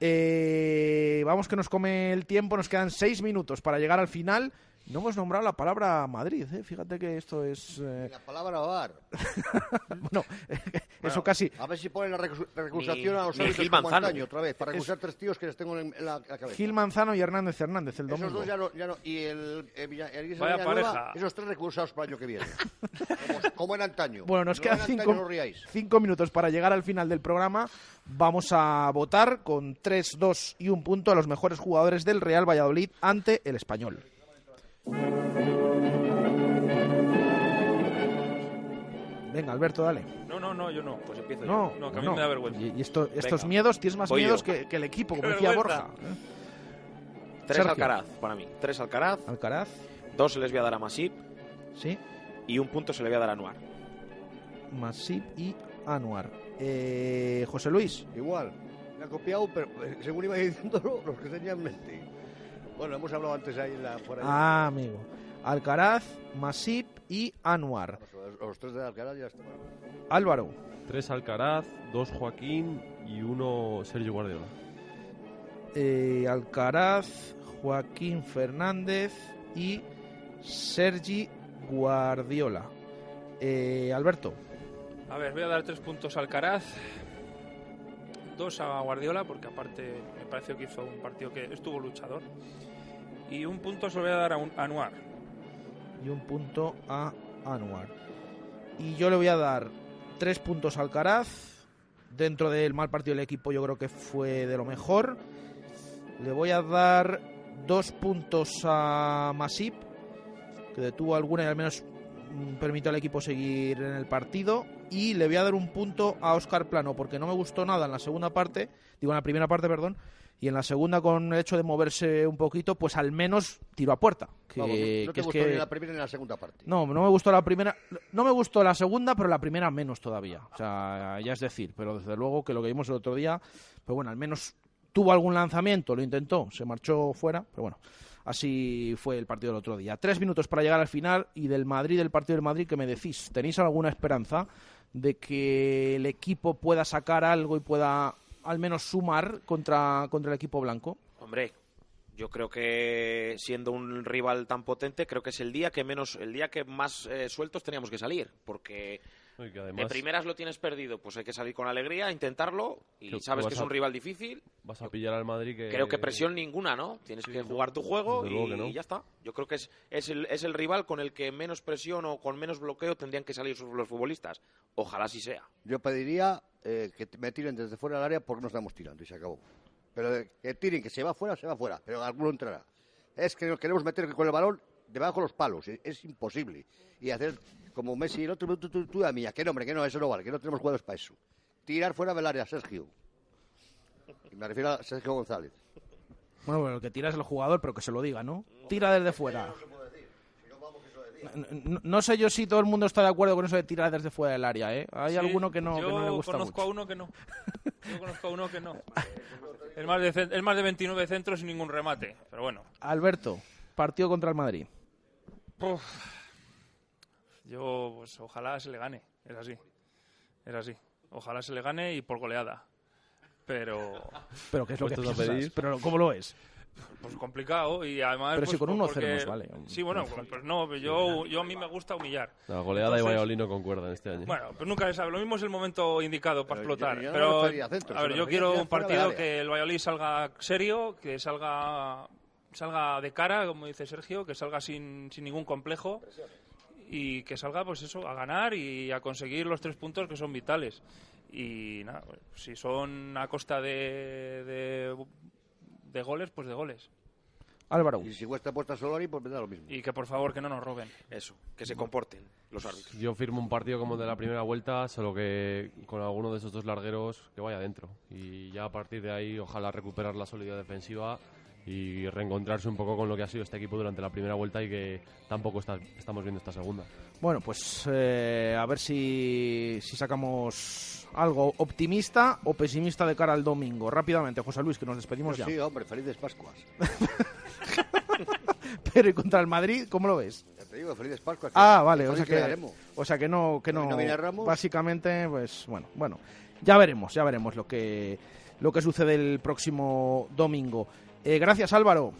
Speaker 4: Eh, vamos que nos come el tiempo, nos quedan seis minutos para llegar al final. No hemos nombrado la palabra Madrid, ¿eh? fíjate que esto es... eh,
Speaker 6: La palabra bar. *laughs*
Speaker 4: bueno, *laughs* eso casi...
Speaker 6: A ver si ponen la recu- recusación
Speaker 5: Ni-
Speaker 6: a los árbitros
Speaker 5: Gil
Speaker 6: como
Speaker 5: Manzano.
Speaker 6: antaño otra vez, para
Speaker 4: Es-
Speaker 6: recusar tres tíos que les tengo en, la, la cabeza.
Speaker 4: Gil Manzano y Hernández Hernández el
Speaker 6: Esos
Speaker 4: domingo.
Speaker 6: dos ya no, ya no. Y el, el, Villa- el
Speaker 1: Vaya pareja.
Speaker 6: esos tres recusados para el año que viene. *laughs* como, como en antaño.
Speaker 4: Bueno, nos
Speaker 6: No
Speaker 4: quedan
Speaker 6: no
Speaker 4: cinco minutos para llegar al final del programa. Vamos a votar con 3, 2 y un punto a los mejores jugadores del Real Valladolid ante el Español. Venga, Alberto, dale.
Speaker 1: No, no, no, yo no.
Speaker 5: Pues empiezo
Speaker 4: No,
Speaker 1: No, que a mí
Speaker 4: no.
Speaker 1: me da vergüenza.
Speaker 4: Y, y esto- estos
Speaker 5: Venga.
Speaker 4: miedos, tienes más
Speaker 5: yo.
Speaker 4: miedos que, que el equipo, como
Speaker 1: ¡Qué
Speaker 4: decía! Borja. ¿eh?
Speaker 5: Tres
Speaker 4: Sergio.
Speaker 5: Alcaraz para mí. Tres Alcaraz.
Speaker 4: Alcaraz,
Speaker 5: Dos se les voy a dar a Masip.
Speaker 4: sí.
Speaker 5: Y un punto se le voy a dar a Anuar.
Speaker 4: Masip y Anuar. Eh, José Luis.
Speaker 6: Igual. Me ha copiado, pero eh, según iba diciéndolo, *laughs* los que tenían en mente. Bueno, hemos hablado antes ahí en la, ahí.
Speaker 4: Ah, amigo. Alcaraz, Masip y Anuar.
Speaker 6: Los, los tres de Alcaraz ya están.
Speaker 4: Álvaro.
Speaker 8: Tres Alcaraz, dos Joaquín y uno Sergio Guardiola.
Speaker 4: eh, Alcaraz, Joaquín Fernández y Sergi Guardiola. Eh, Alberto.
Speaker 1: A ver, voy a dar tres puntos a Alcaraz, dos a Guardiola, porque aparte me pareció que hizo un partido que estuvo luchador, y un punto se lo voy a dar a, un, Anuar.
Speaker 4: y un punto a Anuar. Y yo le voy a dar tres puntos a Alcaraz. Dentro del mal partido del equipo yo creo que fue de lo mejor. Le voy a dar dos puntos a Masip, que detuvo alguna y al menos mm, permitió al equipo seguir en el partido. Y le voy a dar un punto a Oscar Plano, porque no me gustó nada en la segunda parte, digo en la primera parte, perdón, y en la segunda con el hecho de moverse un poquito, pues al menos tiró a puerta. Que,
Speaker 6: Vamos, no
Speaker 4: que
Speaker 6: te
Speaker 4: es
Speaker 6: gustó
Speaker 4: que-
Speaker 6: ni la primera ni la segunda parte.
Speaker 4: no, no me gustó la primera. No me gustó la segunda, pero la primera menos todavía. O sea, ya es decir, pero desde luego que lo que vimos el otro día, pues bueno, al menos tuvo algún lanzamiento, lo intentó, se marchó fuera, pero bueno, así fue el partido del otro día. Tres minutos para llegar al final y del Madrid, del partido del Madrid, ¿qué me decís? ¿Tenéis alguna esperanza de que el equipo pueda sacar algo y pueda al menos sumar contra, contra el equipo blanco?
Speaker 5: Hombre, yo creo que siendo un rival tan potente, creo que es el día que menos, el día que más eh, sueltos teníamos que salir, porque
Speaker 8: que
Speaker 5: de
Speaker 8: además
Speaker 5: primeras lo tienes perdido, pues hay que salir con alegría, intentarlo y
Speaker 8: Que-
Speaker 5: sabes
Speaker 8: que
Speaker 5: es un
Speaker 8: a-
Speaker 5: rival difícil.
Speaker 8: vas a pillar al Madrid que...
Speaker 5: Creo que presión ninguna, ¿no? Tienes que jugar tu juego y,
Speaker 8: no.
Speaker 5: y ya está. Yo creo que es, es, el, es el rival con el que menos presión o con menos bloqueo tendrían que salir los futbolistas. Ojalá así sea.
Speaker 6: Yo pediría eh, que me tiren desde fuera del área porque no estamos tirando y se acabó. Pero eh, que tiren, que se va fuera, se va fuera, pero alguno entrará. Es que nos queremos meter con el balón debajo de los palos, es, es imposible. Y hacer como Messi y el otro, tú, tú, tú, mía, que no, que no, eso no vale, que no tenemos jugadores para eso. Tirar fuera del área, Sergio. Me refiero a Sergio González.
Speaker 4: Bueno, bueno, que tira es el jugador, pero que se lo diga, ¿no? Tira desde fuera. No, sé yo si todo el mundo está de acuerdo con eso de tirar desde fuera del área, ¿eh? Hay
Speaker 1: Sí,
Speaker 4: alguno que no, que no le gusta
Speaker 1: conozco
Speaker 4: mucho.
Speaker 1: a uno que no. Yo conozco a uno que no. Es más, de, es más de 29 centros sin ningún remate. Pero bueno.
Speaker 4: Alberto, partido contra el Madrid.
Speaker 1: Uf. Yo, pues ojalá se le gane. Es así. Es así. Ojalá se le gane y por goleada. Pero.
Speaker 4: Pero ¿qué es lo que piensas?
Speaker 8: pedir.
Speaker 4: Pero ¿cómo lo es?
Speaker 1: Pues complicado y además.
Speaker 4: Pero
Speaker 1: pues,
Speaker 4: si con
Speaker 1: pues,
Speaker 4: 1-0
Speaker 1: porque-
Speaker 4: nos vale.
Speaker 1: Sí, bueno, pues, pues no, yo, yo a mí me gusta humillar.
Speaker 8: La goleada y
Speaker 1: Entonces-
Speaker 8: Valladolid no concuerdan este año.
Speaker 1: Bueno, pues nunca se sabe. Lo mismo es el momento indicado para
Speaker 6: Pero
Speaker 1: explotar.
Speaker 6: yo
Speaker 1: pero,
Speaker 6: a
Speaker 1: ver, yo quiero un partido que el Valladolid salga serio, que salga salga de cara, como dice Sergio, que salga sin, sin ningún complejo y que salga, pues eso, a ganar y a conseguir los tres puntos que son vitales. Y nada, pues, si son a costa de, de, de goles, pues de goles.
Speaker 4: Álvaro.
Speaker 6: Y si cuesta puesta Solari, pues me da lo mismo.
Speaker 1: Y que por favor que no nos roben.
Speaker 5: Eso, que se comporten los árbitros.
Speaker 8: Yo firmo un partido como el de la primera vuelta, solo que con alguno de esos dos largueros que vaya dentro. Y ya a partir de ahí, ojalá recuperar la solidez defensiva y reencontrarse un poco con lo que ha sido este equipo durante la primera vuelta y que tampoco está- estamos viendo esta segunda.
Speaker 4: Bueno, pues eh, a ver si, si sacamos algo optimista o pesimista de cara al domingo. Rápidamente, José Luis, que nos despedimos ya.
Speaker 6: Sí, hombre, felices Pascuas. *laughs*
Speaker 4: Pero y contra el Madrid, ¿cómo lo es?
Speaker 6: Ya te digo, felices Pascuas.
Speaker 4: Ah, vale, o sea que, o sea que no, que
Speaker 6: ¿No-
Speaker 4: no,
Speaker 6: no viene Ramos?
Speaker 4: básicamente, pues bueno, bueno, ya veremos, ya veremos lo que lo que sucede el próximo domingo. Eh, gracias Álvaro,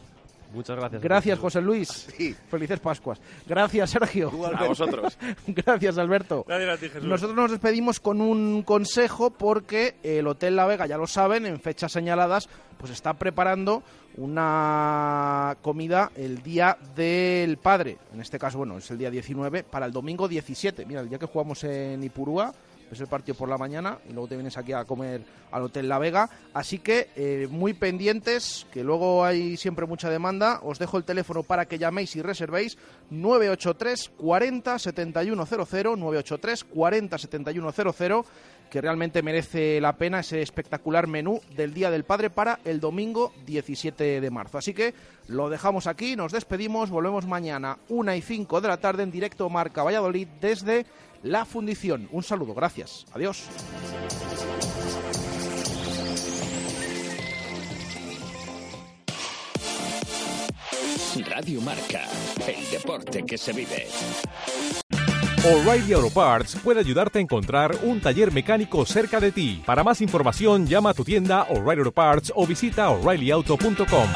Speaker 8: Muchas gracias.
Speaker 4: gracias José Luis, felices Pascuas, gracias Sergio,
Speaker 5: A vosotros. *laughs*
Speaker 4: gracias Alberto.
Speaker 1: Gracias a ti, Jesús.
Speaker 4: Nosotros nos despedimos con un consejo porque el Hotel La Vega, ya lo saben, en fechas señaladas, pues está preparando una comida el día del padre. En este caso, bueno, es el día 19 para el domingo 17. Mira, el día que jugamos en Ipurúa, es el partido por la mañana y luego te vienes aquí a comer al Hotel La Vega. Así que eh, muy pendientes, que luego hay siempre mucha demanda. Os dejo el teléfono para que llaméis y reservéis 983 40 7100, 983 40 7100, que realmente merece la pena ese espectacular menú del Día del Padre para el domingo 17 de marzo. Así que lo dejamos aquí, nos despedimos, volvemos mañana 1 y 5 de la tarde en directo Marca Valladolid desde la fundición. Un saludo, gracias, adiós.
Speaker 17: Radio Marca, el deporte que se vive.
Speaker 18: O'Reilly Auto Parts puede ayudarte a encontrar un taller mecánico cerca de ti. Para más información, llama a tu tienda O'Reilly Auto Parts o visita oreillyauto.com.